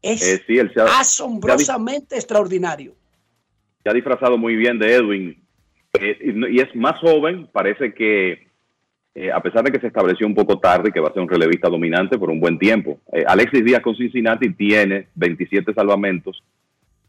Es eh, asombrosamente extraordinario. Se ha disfrazado muy bien de Edwin eh, y es más joven, parece que eh, a pesar de que se estableció un poco tarde, que va a ser un relevista dominante por un buen tiempo. Alexis Díaz con Cincinnati tiene 27 salvamentos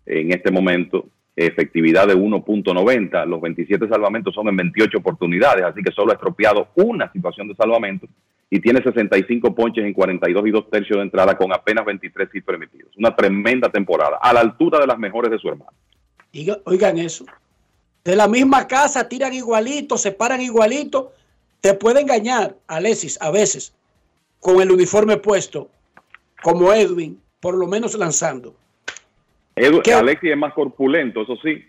en este momento efectividad de 1.90. Los 27 salvamentos son en 28 oportunidades, así que solo ha estropeado una situación de salvamento y tiene 65 ponches en 42 y 2 tercios de entrada con apenas 23 hits permitidos. Una tremenda temporada, a la altura de las mejores de su hermano. Oigan eso. De la misma casa tiran igualito, se paran igualito. Te puede engañar, Alexis, a veces, con el uniforme puesto, como Edwin, por lo menos lanzando. Alexis es más corpulento, eso sí.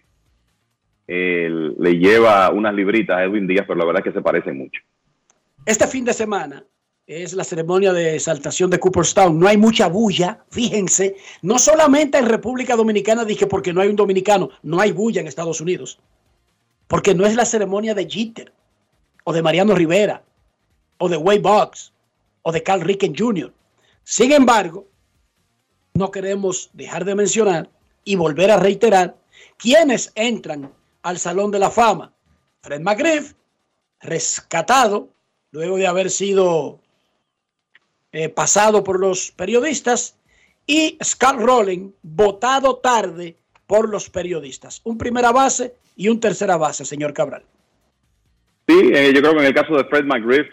le lleva unas libritas a Edwin Díaz, pero la verdad es que se parecen mucho. Este fin de semana es la ceremonia de exaltación de Cooperstown. No hay mucha bulla, fíjense. No solamente en República Dominicana dije porque no hay un dominicano, no hay bulla en Estados Unidos. Porque no es la ceremonia de Jeter, o de Mariano Rivera, o de Way Box, o de Carl Ricken Jr. Sin embargo, no queremos dejar de mencionar y volver a reiterar quienes entran al Salón de la Fama. Fred McGriff, rescatado luego de haber sido eh, pasado por los periodistas, y Scott Rowling, votado tarde por los periodistas. Un primera base y un tercera base, señor Cabral. Sí, eh, yo creo que en el caso de Fred McGriff,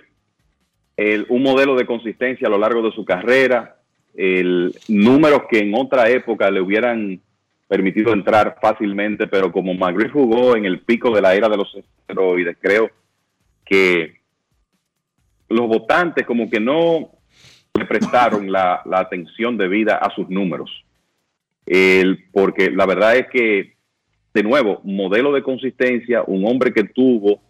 el, un modelo de consistencia a lo largo de su carrera, el números que en otra época le hubieran permitido entrar fácilmente, pero como McGriff jugó en el pico de la era de los esteroides, creo que los votantes como que no le prestaron la, atención debida a sus números. Porque la verdad es que, de nuevo, modelo de consistencia, un hombre que tuvo,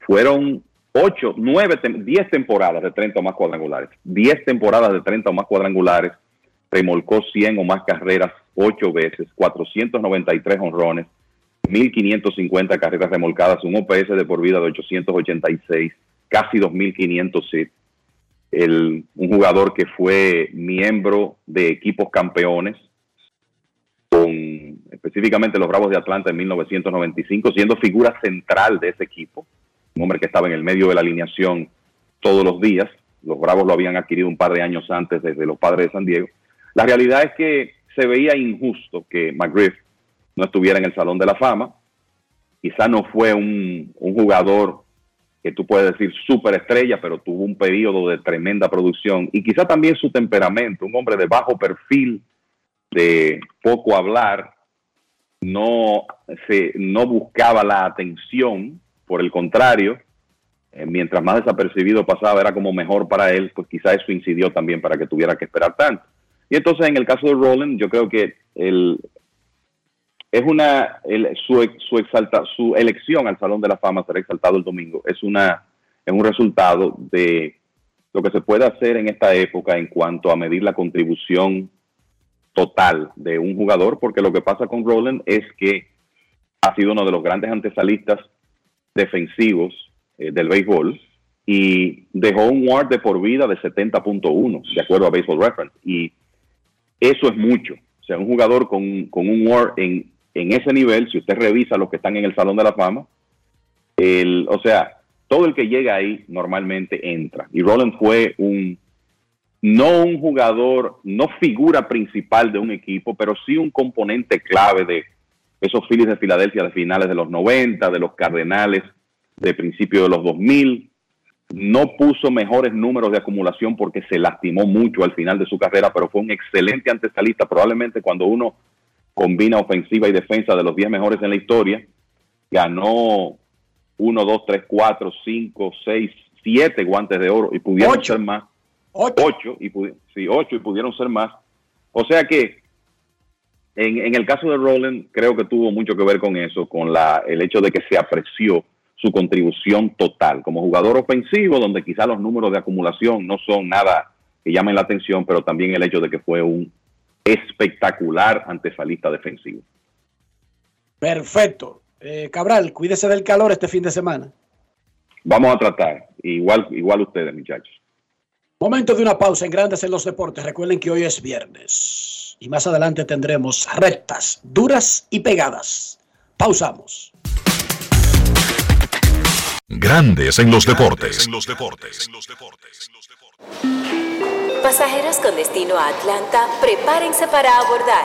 fueron ocho, nueve, diez temporadas de 30 o más cuadrangulares. Diez temporadas de 30 o más cuadrangulares. Remolcó 100 o más carreras ocho veces, 493 honrones, 1.550 carreras remolcadas, un OPS de por vida de 886, casi 2.500 hits. Un jugador que fue miembro de equipos campeones, con específicamente los Bravos de Atlanta en 1995, siendo figura central de ese equipo un hombre que estaba en el medio de la alineación todos los días. Los Bravos lo habían adquirido un par de años antes desde los padres de San Diego. La realidad es que se veía injusto que McGriff no estuviera en el Salón de la Fama. Quizá no fue un, jugador que tú puedes decir súper estrella, pero tuvo un periodo de tremenda producción. Y quizá también su temperamento, un hombre de bajo perfil, de poco hablar, no, se, no buscaba la atención por el contrario, eh, mientras más desapercibido pasaba, era como mejor para él, pues quizá eso incidió también para que tuviera que esperar tanto. Y entonces en el caso de Roland, yo creo que el, es una su, su, exalta, su elección al Salón de la Fama será exaltado el domingo. Es una es un resultado de lo que se puede hacer en esta época en cuanto a medir la contribución total de un jugador, porque lo que pasa con Roland es que ha sido uno de los grandes antesalistas defensivos eh, del béisbol y dejó un WAR de por vida de 70.1, de acuerdo a Baseball Reference. Y eso es mucho. O sea, un jugador con, con un WAR en, en, ese nivel, si usted revisa los que están en el Salón de la Fama, el, o sea, todo el que llega ahí normalmente entra. Y Roland fue un, no un jugador, no figura principal de un equipo, pero sí un componente clave de esos Phillies de Filadelfia de finales de los 90, de los Cardenales de principios de los 2000. No puso mejores números de acumulación porque se lastimó mucho al final de su carrera, pero fue un excelente antesalista. Probablemente cuando uno combina ofensiva y defensa de los 10 mejores en la historia, ganó 1, 2, 3, 4, 5, 6, 7 guantes de oro y pudieron ser más. 8 y, sí, 8 y pudieron ser más. O sea que en, el caso de Roland, creo que tuvo mucho que ver con eso, con la, el hecho de que se apreció su contribución total como jugador ofensivo, donde quizá los números de acumulación no son nada que llamen la atención, pero también el hecho de que fue un espectacular antesalista defensivo. Perfecto. Eh, Cabral, cuídese del calor este fin de semana. Vamos a tratar, igual, igual ustedes, muchachos. Momento de una pausa en Grandes en los Deportes. Recuerden que hoy es viernes y más adelante tendremos rectas, duras y pegadas. Pausamos. Grandes en los deportes. En los deportes. Pasajeros con destino a Atlanta, prepárense para abordar.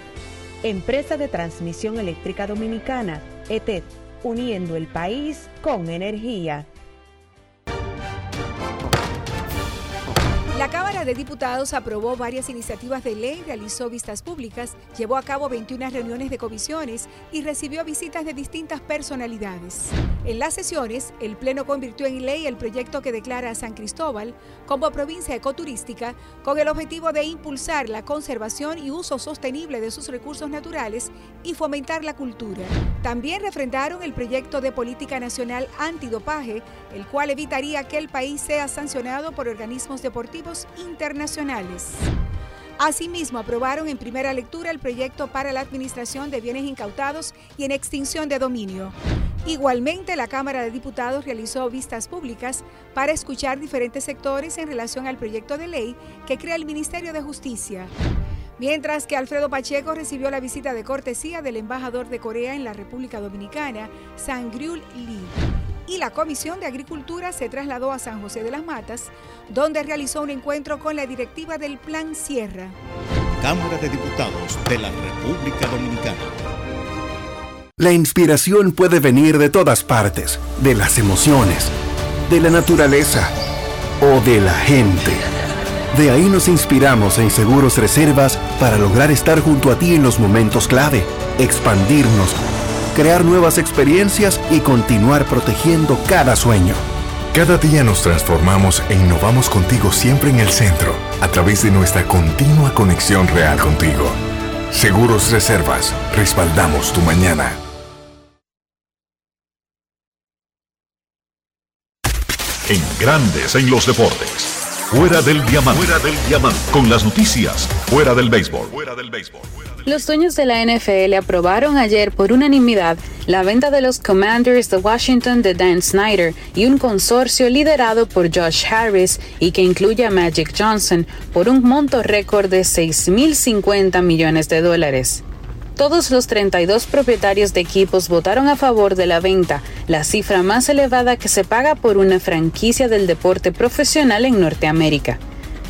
Empresa de Transmisión Eléctrica Dominicana, ETED, uniendo el país con energía. La Cámara de Diputados aprobó varias iniciativas de ley, realizó vistas públicas, llevó a cabo 21 reuniones de comisiones y recibió visitas de distintas personalidades. En las sesiones, el Pleno convirtió en ley el proyecto que declara a San Cristóbal como provincia ecoturística con el objetivo de impulsar la conservación y uso sostenible de sus recursos naturales y fomentar la cultura. También refrendaron el proyecto de política nacional antidopaje, el cual evitaría que el país sea sancionado por organismos deportivos internacionales. Asimismo, aprobaron en primera lectura el proyecto para la administración de bienes incautados y en extinción de dominio. Igualmente, la Cámara de Diputados realizó vistas públicas para escuchar diferentes sectores en relación al proyecto de ley que crea el Ministerio de Justicia. Mientras que Alfredo Pacheco recibió la visita de cortesía del embajador de Corea en la República Dominicana, Sangryul Lee y la Comisión de Agricultura se trasladó a San José de las Matas, donde realizó un encuentro con la directiva del Plan Sierra. Cámara de Diputados de la República Dominicana. La inspiración puede venir de todas partes, de las emociones, de la naturaleza o de la gente. De ahí nos inspiramos en Seguros Reservas para lograr estar junto a ti en los momentos clave, expandirnos crear nuevas experiencias y continuar protegiendo cada sueño. Cada día nos transformamos e innovamos contigo siempre en el centro, a través de nuestra continua conexión real contigo. Seguros Reservas, respaldamos tu mañana. En grandes en los deportes. Fuera del diamante. Fuera del diamante. Con las noticias. Fuera del béisbol. Fuera del béisbol. Los dueños de la NFL aprobaron ayer por unanimidad la venta de los Commanders de Washington de Dan Snyder y un consorcio liderado por Josh Harris y que incluye a Magic Johnson por un monto récord de 6.050 millones de dólares. Todos los 32 propietarios de equipos votaron a favor de la venta, la cifra más elevada que se paga por una franquicia del deporte profesional en Norteamérica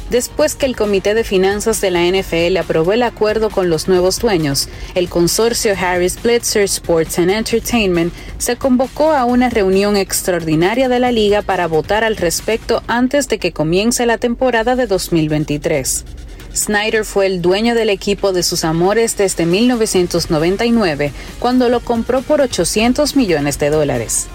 después que el Comité de Finanzas de la NFL aprobó el acuerdo con los nuevos dueños, el consorcio Harris Blitzer Sports and Entertainment se convocó a una reunión extraordinaria de la liga para votar al respecto antes de que comience la temporada de 2023. Snyder fue el dueño del equipo de sus amores desde 1999, cuando lo compró por 800 millones de dólares.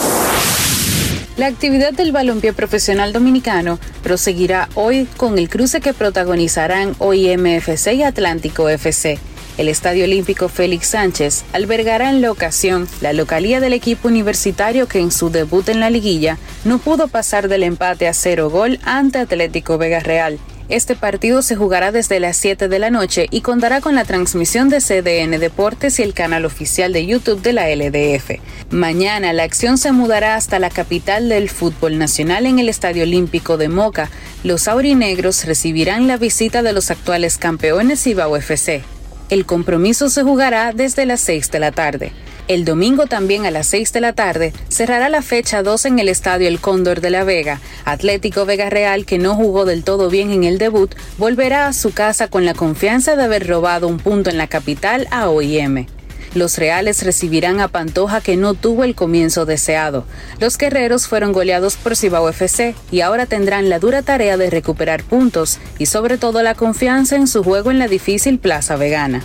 La actividad del balompié profesional dominicano proseguirá hoy con el cruce que protagonizarán OIMFC y Atlántico FC. El Estadio Olímpico Félix Sánchez albergará en la ocasión la localía del equipo universitario que en su debut en la liguilla no pudo pasar del empate a cero gol ante Atlético Vega Real este partido se jugará desde las 7 de la noche y contará con la transmisión de CDN Deportes y el canal oficial de YouTube de la LDF. Mañana la acción se mudará hasta la capital del fútbol nacional en el Estadio Olímpico de Moca. Los aurinegros recibirán la visita de los actuales campeones IBA UFC. El compromiso se jugará desde las 6 de la tarde. El domingo también a las 6 de la tarde cerrará la fecha 2 en el Estadio El Cóndor de la Vega. Atlético Vega Real, que no jugó del todo bien en el debut, volverá a su casa con la confianza de haber robado un punto en la capital a OIM. Los Reales recibirán a Pantoja que no tuvo el comienzo deseado. Los guerreros fueron goleados por Cibao FC y ahora tendrán la dura tarea de recuperar puntos y sobre todo la confianza en su juego en la difícil Plaza Vegana.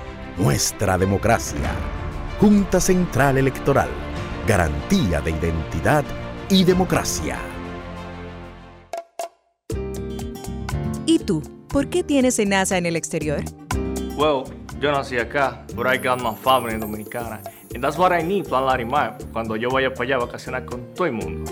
Nuestra democracia. Junta Central Electoral. Garantía de identidad y democracia. ¿Y tú? ¿Por qué tienes NASA en el exterior? Well, yo nací acá, but I got my family dominicana. And that's what I need, Plan Larimar, cuando yo vaya para allá a vacacionar con todo el mundo.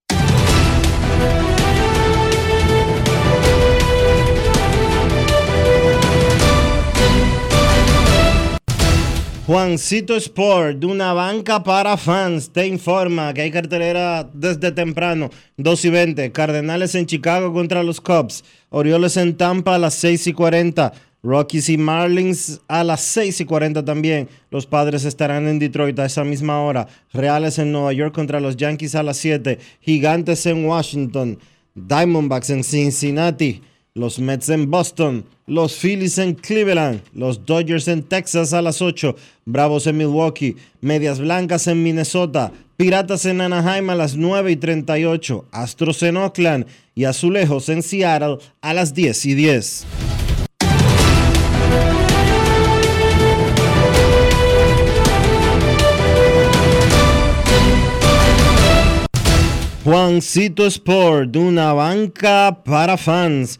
Juancito Sport, de una banca para fans, te informa que hay cartelera desde temprano, 2 y 20, Cardenales en Chicago contra los Cubs, Orioles en Tampa a las 6 y 40, Rockies y Marlins a las 6 y 40 también, los Padres estarán en Detroit a esa misma hora, Reales en Nueva York contra los Yankees a las 7, Gigantes en Washington, Diamondbacks en Cincinnati, los Mets en Boston, los Phillies en Cleveland, los Dodgers en Texas a las 8, Bravos en Milwaukee, Medias Blancas en Minnesota, Piratas en Anaheim a las 9 y 38, Astros en Oakland y Azulejos en Seattle a las 10 y 10. Juancito Sport, una banca para fans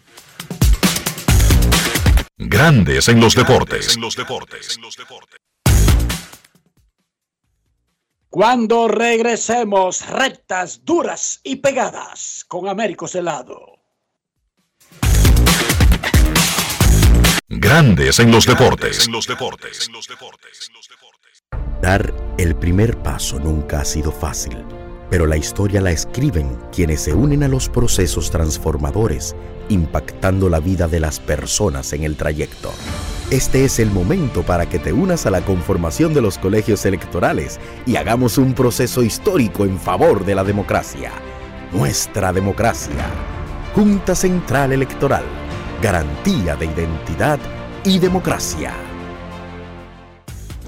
Grandes en los deportes. Cuando regresemos, rectas, duras y pegadas con Américo Celado. Grandes en los deportes. Dar el primer paso nunca ha sido fácil, pero la historia la escriben quienes se unen a los procesos transformadores impactando la vida de las personas en el trayecto. Este es el momento para que te unas a la conformación de los colegios electorales y hagamos un proceso histórico en favor de la democracia. Nuestra democracia. Junta Central Electoral. Garantía de identidad y democracia.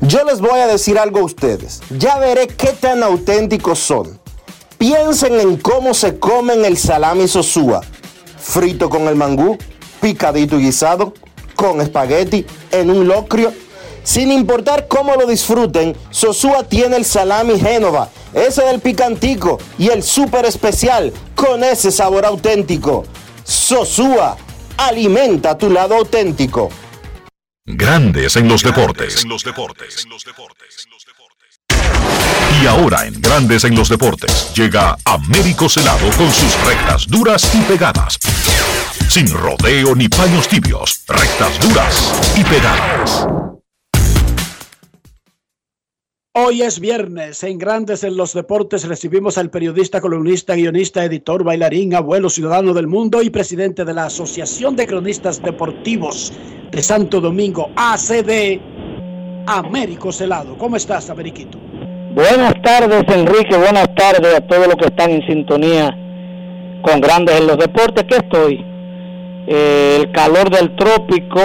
Yo les voy a decir algo a ustedes. Ya veré qué tan auténticos son. Piensen en cómo se comen el salami sosúa frito con el mangú, picadito y guisado, con espagueti, en un locrio. Sin importar cómo lo disfruten, Sosúa tiene el salami Génova, ese del picantico y el súper especial con ese sabor auténtico. Sosúa, alimenta tu lado auténtico. Grandes en los deportes. Y ahora en Grandes en los Deportes llega Américo Celado con sus rectas duras y pegadas. Sin rodeo ni paños tibios, rectas duras y pegadas. Hoy es viernes. En Grandes en los Deportes recibimos al periodista, columnista, guionista, editor, bailarín, abuelo, ciudadano del mundo y presidente de la Asociación de Cronistas Deportivos de Santo Domingo, ACD, Américo Celado. ¿Cómo estás, Ameriquito? Buenas tardes, Enrique. Buenas tardes a todos los que están en sintonía con Grandes en los Deportes. Que estoy. Eh, el calor del trópico,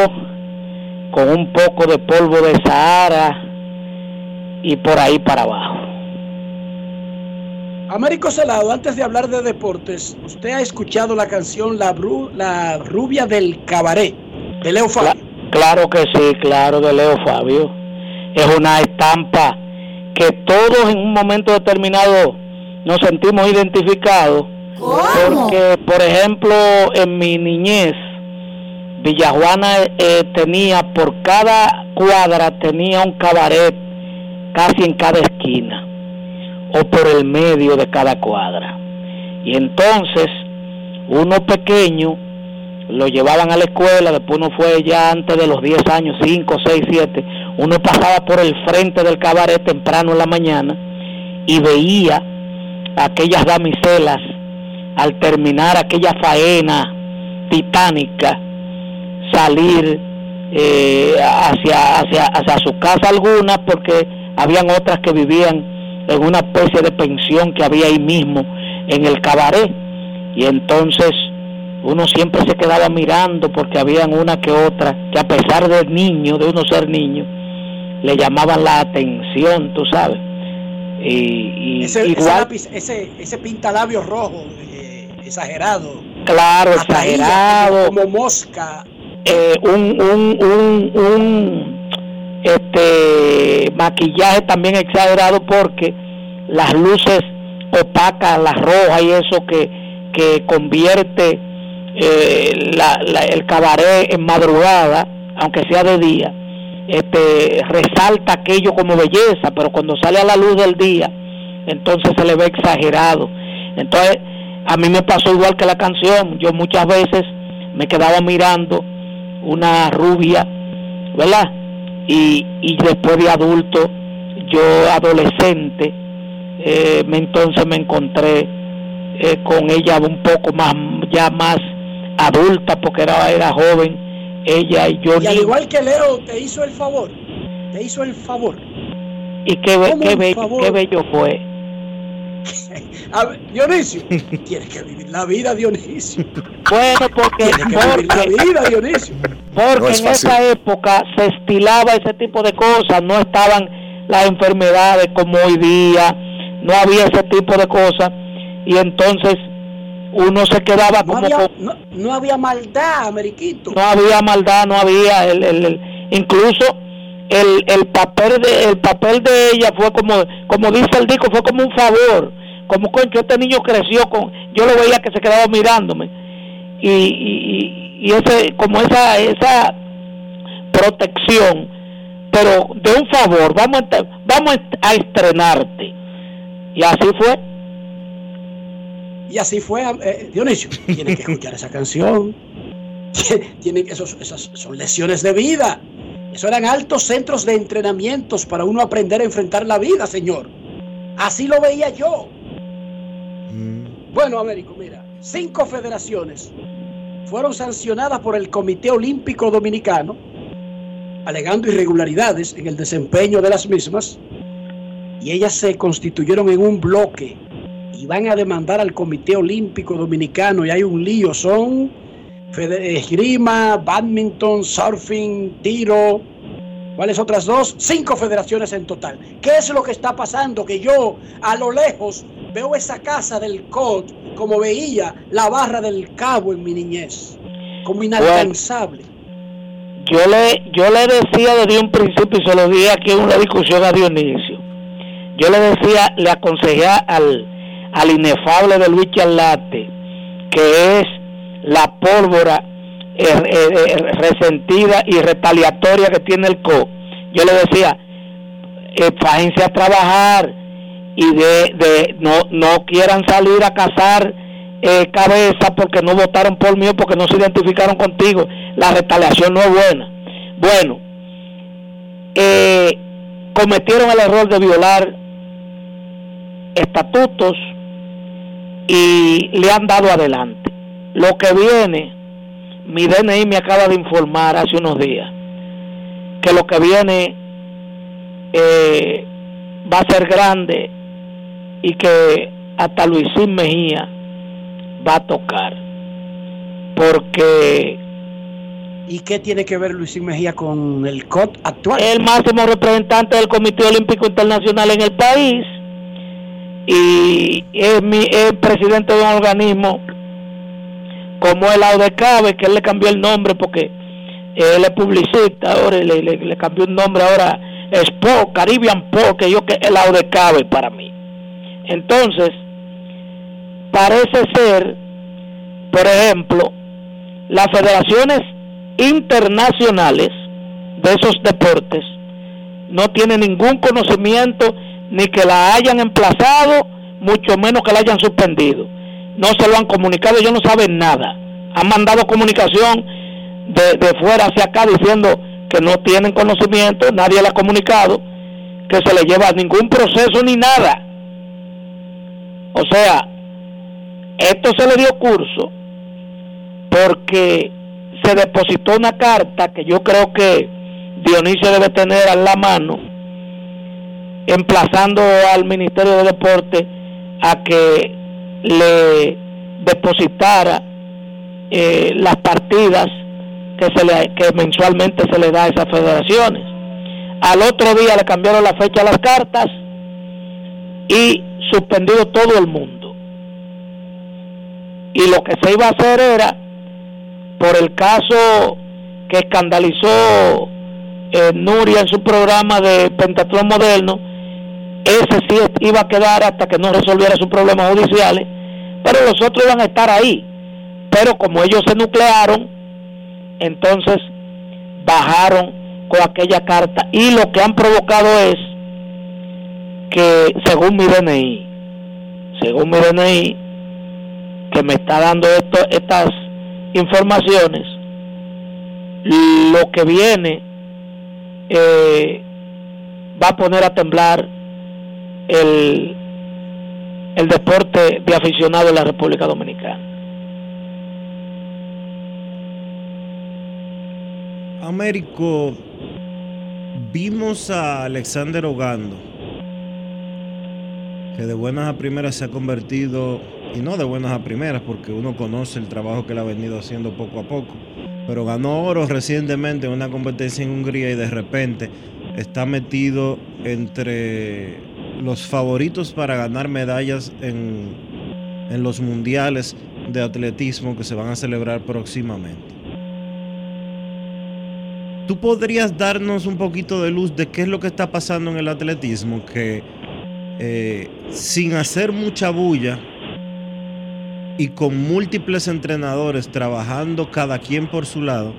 con un poco de polvo de Sahara y por ahí para abajo. Américo Salado, antes de hablar de deportes, usted ha escuchado la canción La, la Rubia del Cabaret de Leo Fabio. claro que sí, claro, de Leo Fabio. Es una estampa que todos en un momento determinado nos sentimos identificados Porque, por ejemplo, en mi niñez, Villajuana eh, tenía por cada cuadra tenía un cabaret casi en cada esquina o por el medio de cada cuadra. Y entonces uno pequeño lo llevaban a la escuela, después uno fue ya antes de los 10 años, 5, 6, 7, uno pasaba por el frente del cabaret temprano en la mañana y veía aquellas damiselas al terminar aquella faena titánica salir eh, hacia, hacia, hacia su casa algunas porque habían otras que vivían en una especie de pensión que había ahí mismo en el cabaret. Y entonces uno siempre se quedaba mirando porque habían una que otra que a pesar de niño, de uno ser niño, le llamaban la atención, tú sabes. Y, ese, igual, ese, ese, pintalabio rojo, eh, exagerado. Claro, exagerado. Como, mosca. Eh, un, un, un, un este maquillaje también exagerado porque las luces opacas, las rojas y eso que, que convierte eh, la, el cabaret en madrugada, aunque sea de día, este, resalta aquello como belleza, pero cuando sale a la luz del día, entonces se le ve exagerado. Entonces, a mí me pasó igual que la canción, yo muchas veces me quedaba mirando una rubia, ¿verdad? Y, y después de adulto, yo adolescente, eh, entonces me encontré eh, con ella un poco más, ya más adulta, porque era, era joven, ella y yo. Y al igual que Leo, te hizo el favor. Te hizo el favor. Y qué, qué, bello, qué bello fue. <laughs> A ver, Dionisio, tienes que vivir la vida, Dionisio. Bueno, porque, tienes que vivir la vida, Dionisio. Porque no en esa época se estilaba ese tipo de cosas, no estaban las enfermedades como hoy día, no había ese tipo de cosas, y entonces uno se quedaba no como había, no, había maldad, Ameriquito. No había maldad, no había el, el, incluso el, el papel de el papel de ella fue como como dice el disco fue como un favor, como concho este niño creció con yo lo veía que se quedaba mirándome y, y, y ese como esa esa protección pero de un favor vamos a, vamos a estrenarte y así fue y así fue, eh, Dionisio. Tienen que escuchar esa canción. <laughs> Tienen, esas son lesiones de vida. Eso eran altos centros de entrenamientos para uno aprender a enfrentar la vida, señor. Así lo veía yo. Bueno, Américo, mira, cinco federaciones fueron sancionadas por el Comité Olímpico Dominicano, alegando irregularidades en el desempeño de las mismas, y ellas se constituyeron en un bloque y van a demandar al Comité Olímpico Dominicano y hay un lío. Son esgrima, badminton, surfing, tiro. ¿Cuáles otras dos? Cinco federaciones en total. ¿Qué es lo que está pasando? Que yo a lo lejos veo esa casa del COD como veía la barra del cabo en mi niñez, como inalcanzable. yo le, yo le decía desde un principio y se lo dije aquí en una discusión a Dionisio. Yo le decía, le aconsejé al, al inefable de Luis Charlate, que es la pólvora eh, eh, eh, resentida y retaliatoria que tiene el CO. Yo le decía, fájense a trabajar y de, de no, no quieran salir a cazar cabeza porque no votaron por mí porque no se identificaron contigo. La retaliación no es buena. Bueno, cometieron el error de violar estatutos y le han dado adelante. Lo que viene, mi DNI me acaba de informar hace unos días que lo que viene eh, va a ser grande y que hasta Luisín Mejía va a tocar. Porque... ¿Y qué tiene que ver Luisín Mejía con el COT actual? El máximo representante del Comité Olímpico Internacional en el país y es, mi, es presidente de un organismo como el AUDECABE, que él le cambió el nombre porque él es publicista, ahora le, le, cambió un nombre ahora, Sport, Caribbean Sport, que yo que el AUDECABE para mí. Entonces, parece ser, por ejemplo, las federaciones internacionales de esos deportes no tienen ningún conocimiento ni que la hayan emplazado, mucho menos que la hayan suspendido. No se lo han comunicado, ellos no saben nada. Han mandado comunicación de, de fuera hacia acá diciendo que no tienen conocimiento, nadie le ha comunicado, que se le lleva ningún proceso ni nada. O sea, esto se le dio curso porque se depositó una carta que yo creo que Dionisio debe tener a la mano, emplazando al Ministerio de Deporte a que le depositara eh, las partidas que, se le, que mensualmente se le da a esas federaciones. Al otro día le cambiaron la fecha a las cartas y suspendido todo el mundo. Y lo que se iba a hacer era, por el caso que escandalizó eh, Nuria en su programa de Pentatlón Moderno, ese sí iba a quedar hasta que no resolviera sus problemas judiciales, pero los otros iban a estar ahí. Pero como ellos se nuclearon, entonces bajaron con aquella carta y lo que han provocado es que según mi DNI, según mi DNI, que me está dando estas informaciones, lo que viene eh, va a poner a temblar el, el deporte de aficionado en la República Dominicana. Américo, vimos a Alexander Ogando, que de buenas a primeras se ha convertido, y no de buenas a primeras, porque uno conoce el trabajo que él ha venido haciendo poco a poco, pero ganó oro recientemente en una competencia en Hungría y de repente está metido entre los favoritos para ganar medallas en, en los mundiales de atletismo que se van a celebrar próximamente. ¿Tú podrías darnos un poquito de luz de qué es lo que está pasando en el atletismo? Que eh, sin hacer mucha bulla y con múltiples entrenadores trabajando cada quien por su lado,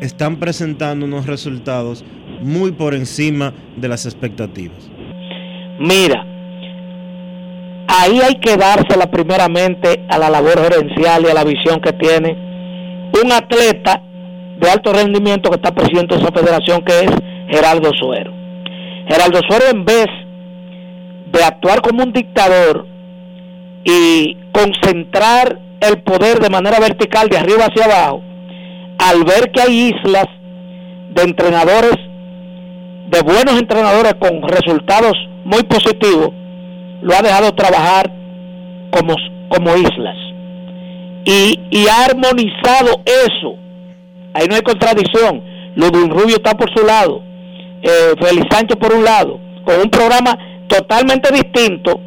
están presentando unos resultados muy por encima de las expectativas. Mira, ahí hay que dársela primeramente a la labor gerencial y a la visión que tiene un atleta de alto rendimiento que está presidente de esa federación que es Geraldo Suero. Geraldo Suero en vez de actuar como un dictador y concentrar el poder de manera vertical de arriba hacia abajo, al ver que hay islas de entrenadores, de buenos entrenadores con resultados muy positivos, lo ha dejado trabajar como, como islas. Y, y ha armonizado eso. Ahí no hay contradicción. Ludwig Rubio está por su lado, eh, Félix Sánchez por un lado, con un programa totalmente distinto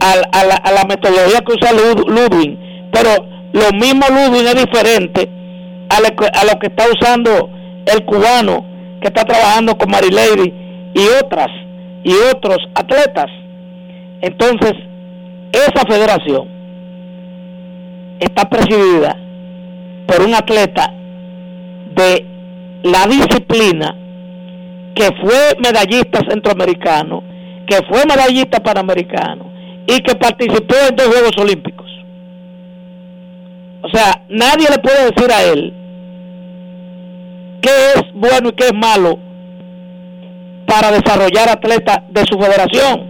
a, la, a la metodología que usa Ludwig, pero lo mismo Ludwig es diferente a a lo que está usando el cubano que está trabajando con Marilady y otras y otros atletas. Entonces, esa federación está presidida por un atleta de la disciplina que fue medallista centroamericano, que fue medallista panamericano y que participó en dos Juegos Olímpicos. O sea, nadie le puede decir a él qué es bueno y qué es malo para desarrollar atletas de su federación,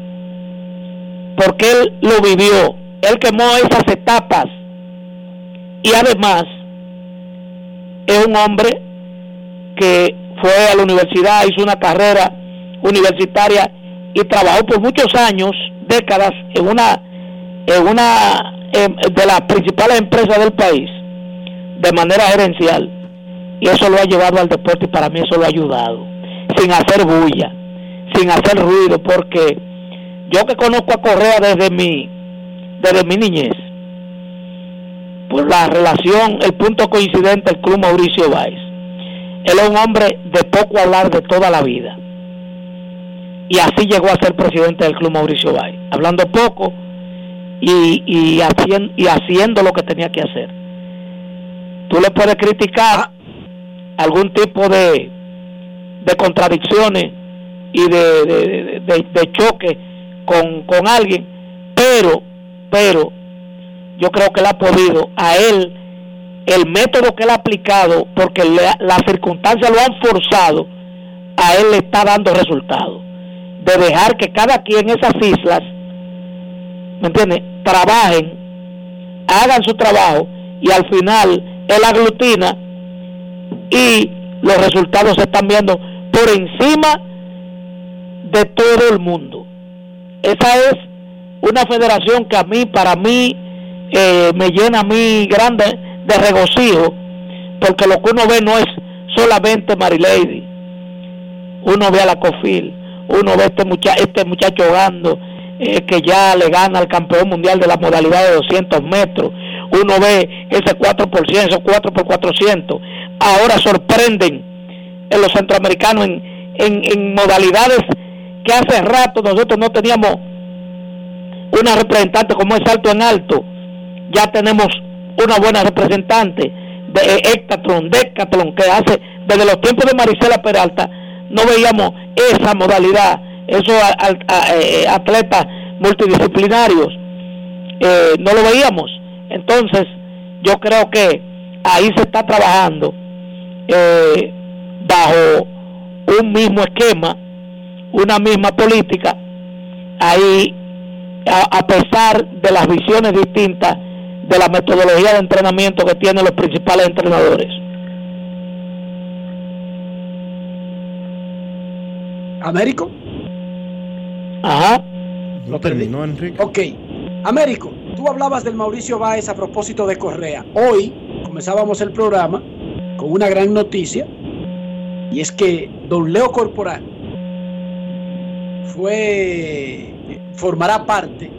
porque él lo vivió, él quemó esas etapas. Y además es un hombre que fue a la universidad, hizo una carrera universitaria y trabajó por muchos años, décadas, en una, en una de las principales empresas del país, de manera gerencial. Y eso lo ha llevado al deporte y para mí eso lo ha ayudado, sin hacer bulla, sin hacer ruido, porque yo que conozco a Correa desde mi, desde mi niñez, por la relación, el punto coincidente, el club Mauricio Báez. Él es un hombre de poco hablar de toda la vida. Y así llegó a ser presidente del club Mauricio Báez. Hablando poco y, y, haciendo, y haciendo lo que tenía que hacer. Tú le puedes criticar algún tipo de, de contradicciones y de, de, choque con, con alguien, pero, pero yo creo que él ha podido, a él, el método que él ha aplicado, porque las circunstancias lo han forzado, a él le está dando resultados. De dejar que cada quien en esas islas, ¿me entiendes?, trabajen, hagan su trabajo y al final él aglutina y los resultados se están viendo por encima de todo el mundo. Esa es una federación que a mí, para mí, eh, me llena a mí grande de regocijo, porque lo que uno ve no es solamente Marilady, uno ve a la Cofil, uno ve a este, mucha este muchacho jugando eh, que ya le gana al campeón mundial de la modalidad de 200 metros, uno ve ese 4 por 100, esos 4 por 400, ahora sorprenden en los centroamericanos en, en, modalidades que hace rato nosotros no teníamos una representante como es alto en alto, ya tenemos una buena representante de Hectatron, Decathlon, que hace desde los tiempos de Marisela Peralta, no veíamos esa modalidad, esos eh, atletas multidisciplinarios, eh, no lo veíamos. Entonces, yo creo que ahí se está trabajando eh, bajo un mismo esquema, una misma política, ahí a, pesar de las visiones distintas de la metodología de entrenamiento que tienen los principales entrenadores. Américo. Ajá. Lo terminó Enrique. Ok. Américo, tú hablabas del Mauricio Báez a propósito de Correa. Hoy comenzábamos el programa con una gran noticia y es que don Leo Corporal fue formará parte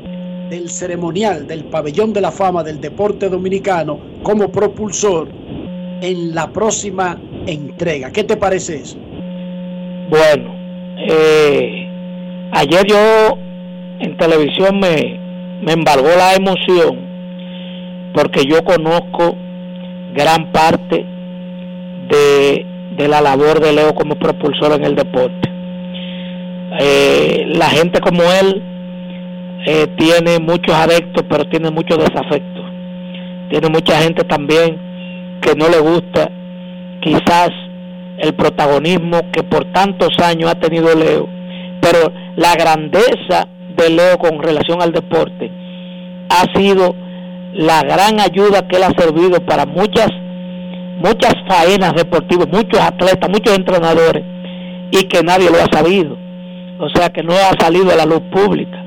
del ceremonial del pabellón de la fama del deporte dominicano como propulsor en la próxima entrega. ¿Qué te parece eso? Bueno, eh, ayer yo en televisión me, me embargó la emoción porque yo conozco gran parte de, de la labor de Leo como propulsor en el deporte. Eh, la gente como él eh, tiene muchos adeptos, pero tiene muchos desafectos. Tiene mucha gente también que no le gusta quizás el protagonismo que por tantos años ha tenido Leo. Pero la grandeza de Leo con relación al deporte ha sido la gran ayuda que él ha servido para muchas muchas faenas deportivas, muchos atletas, muchos entrenadores y que nadie lo ha sabido. O sea que no ha salido a la luz pública.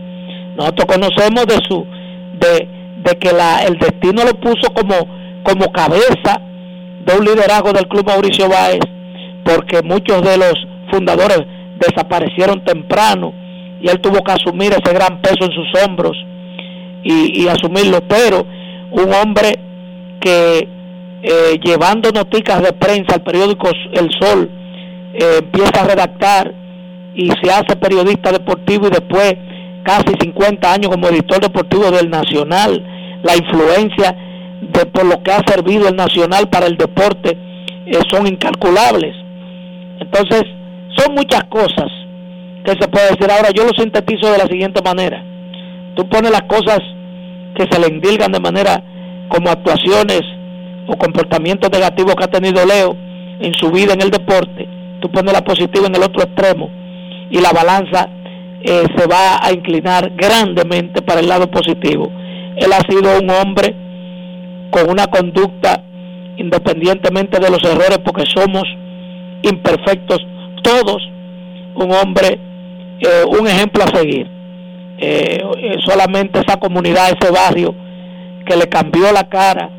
Nosotros conocemos de su de, de que la, el destino lo puso como como cabeza de un liderazgo del Club Mauricio Báez, porque muchos de los fundadores desaparecieron temprano y él tuvo que asumir ese gran peso en sus hombros y, asumirlo, pero un hombre que eh, llevando noticias de prensa al periódico El Sol eh, empieza a redactar y se hace periodista deportivo y después casi 50 años como editor deportivo del Nacional, la influencia de por lo que ha servido el Nacional para el deporte eh, son incalculables. Entonces, son muchas cosas que se puede decir. Ahora yo lo sintetizo de la siguiente manera. Tú pones las cosas que se le indilgan de manera como actuaciones o comportamientos negativos que ha tenido Leo en su vida en el deporte. Tú pones la positiva en el otro extremo y la balanza eh, se va a inclinar grandemente para el lado positivo. Él ha sido un hombre con una conducta independientemente de los errores porque somos imperfectos todos, un hombre, eh, un ejemplo a seguir. Eh, solamente esa comunidad, ese barrio que le cambió la cara,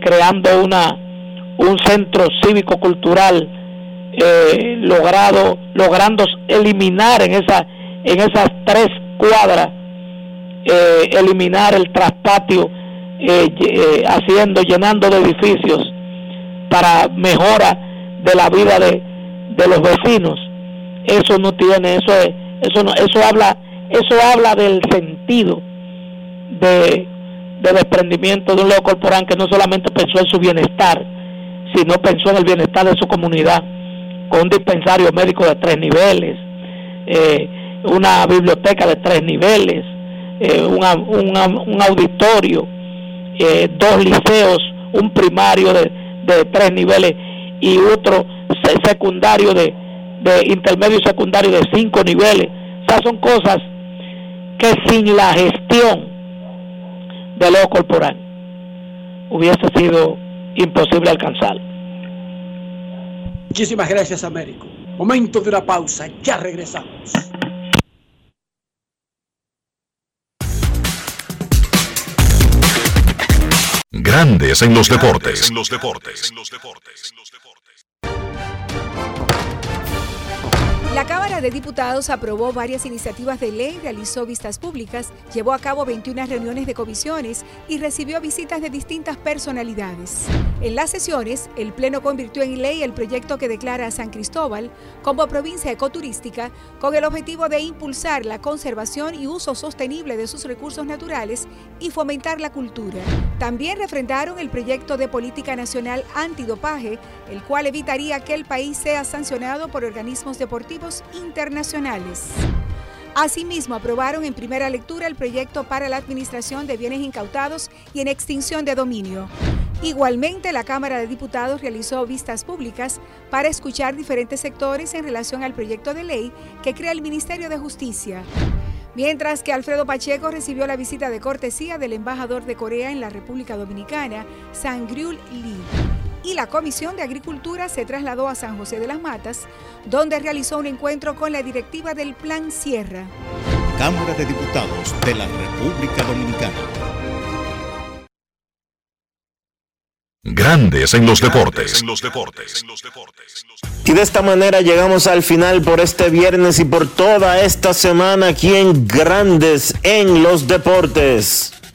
creando una un centro cívico cultural logrado logrando eliminar en esa en esas tres cuadras eh, eliminar el traspatio eh, eh, haciendo llenando de edificios para mejora de la vida de, de los vecinos eso no tiene eso es, eso no eso habla eso habla del sentido de, desprendimiento de un Leo Corporán que no solamente pensó en su bienestar, sino pensó en el bienestar de su comunidad, con un dispensario médico de tres niveles, eh, una biblioteca de tres niveles, eh, un auditorio, eh, dos liceos, un primario de, de tres niveles y otro secundario de, de intermedio y secundario de cinco niveles. O sea, son cosas que sin la gestión de lo corporal hubiese sido imposible alcanzar. Muchísimas gracias, Américo. Momento de una pausa, ya regresamos. Grandes en los deportes. En los deportes. La Cámara de Diputados aprobó varias iniciativas de ley, realizó vistas públicas, llevó a cabo 21 reuniones de comisiones y recibió visitas de distintas personalidades. En las sesiones, el Pleno convirtió en ley el proyecto que declara a San Cristóbal como provincia ecoturística con el objetivo de impulsar la conservación y uso sostenible de sus recursos naturales y fomentar la cultura. También refrendaron el proyecto de política nacional antidopaje, el cual evitaría que el país sea sancionado por organismos deportivos internacionales. Asimismo, aprobaron en primera lectura el proyecto para la administración de bienes incautados y en extinción de dominio. Igualmente, la Cámara de Diputados realizó vistas públicas para escuchar diferentes sectores en relación al proyecto de ley que crea el Ministerio de Justicia. Mientras que Alfredo Pacheco recibió la visita de cortesía del embajador de Corea en la República Dominicana, Sangryul Lee y la Comisión de Agricultura se trasladó a San José de las Matas, donde realizó un encuentro con la directiva del Plan Sierra. Cámara de Diputados de la República Dominicana. Grandes en los deportes. los deportes. Y de esta manera llegamos al final por este viernes y por toda esta semana aquí en Grandes en los deportes.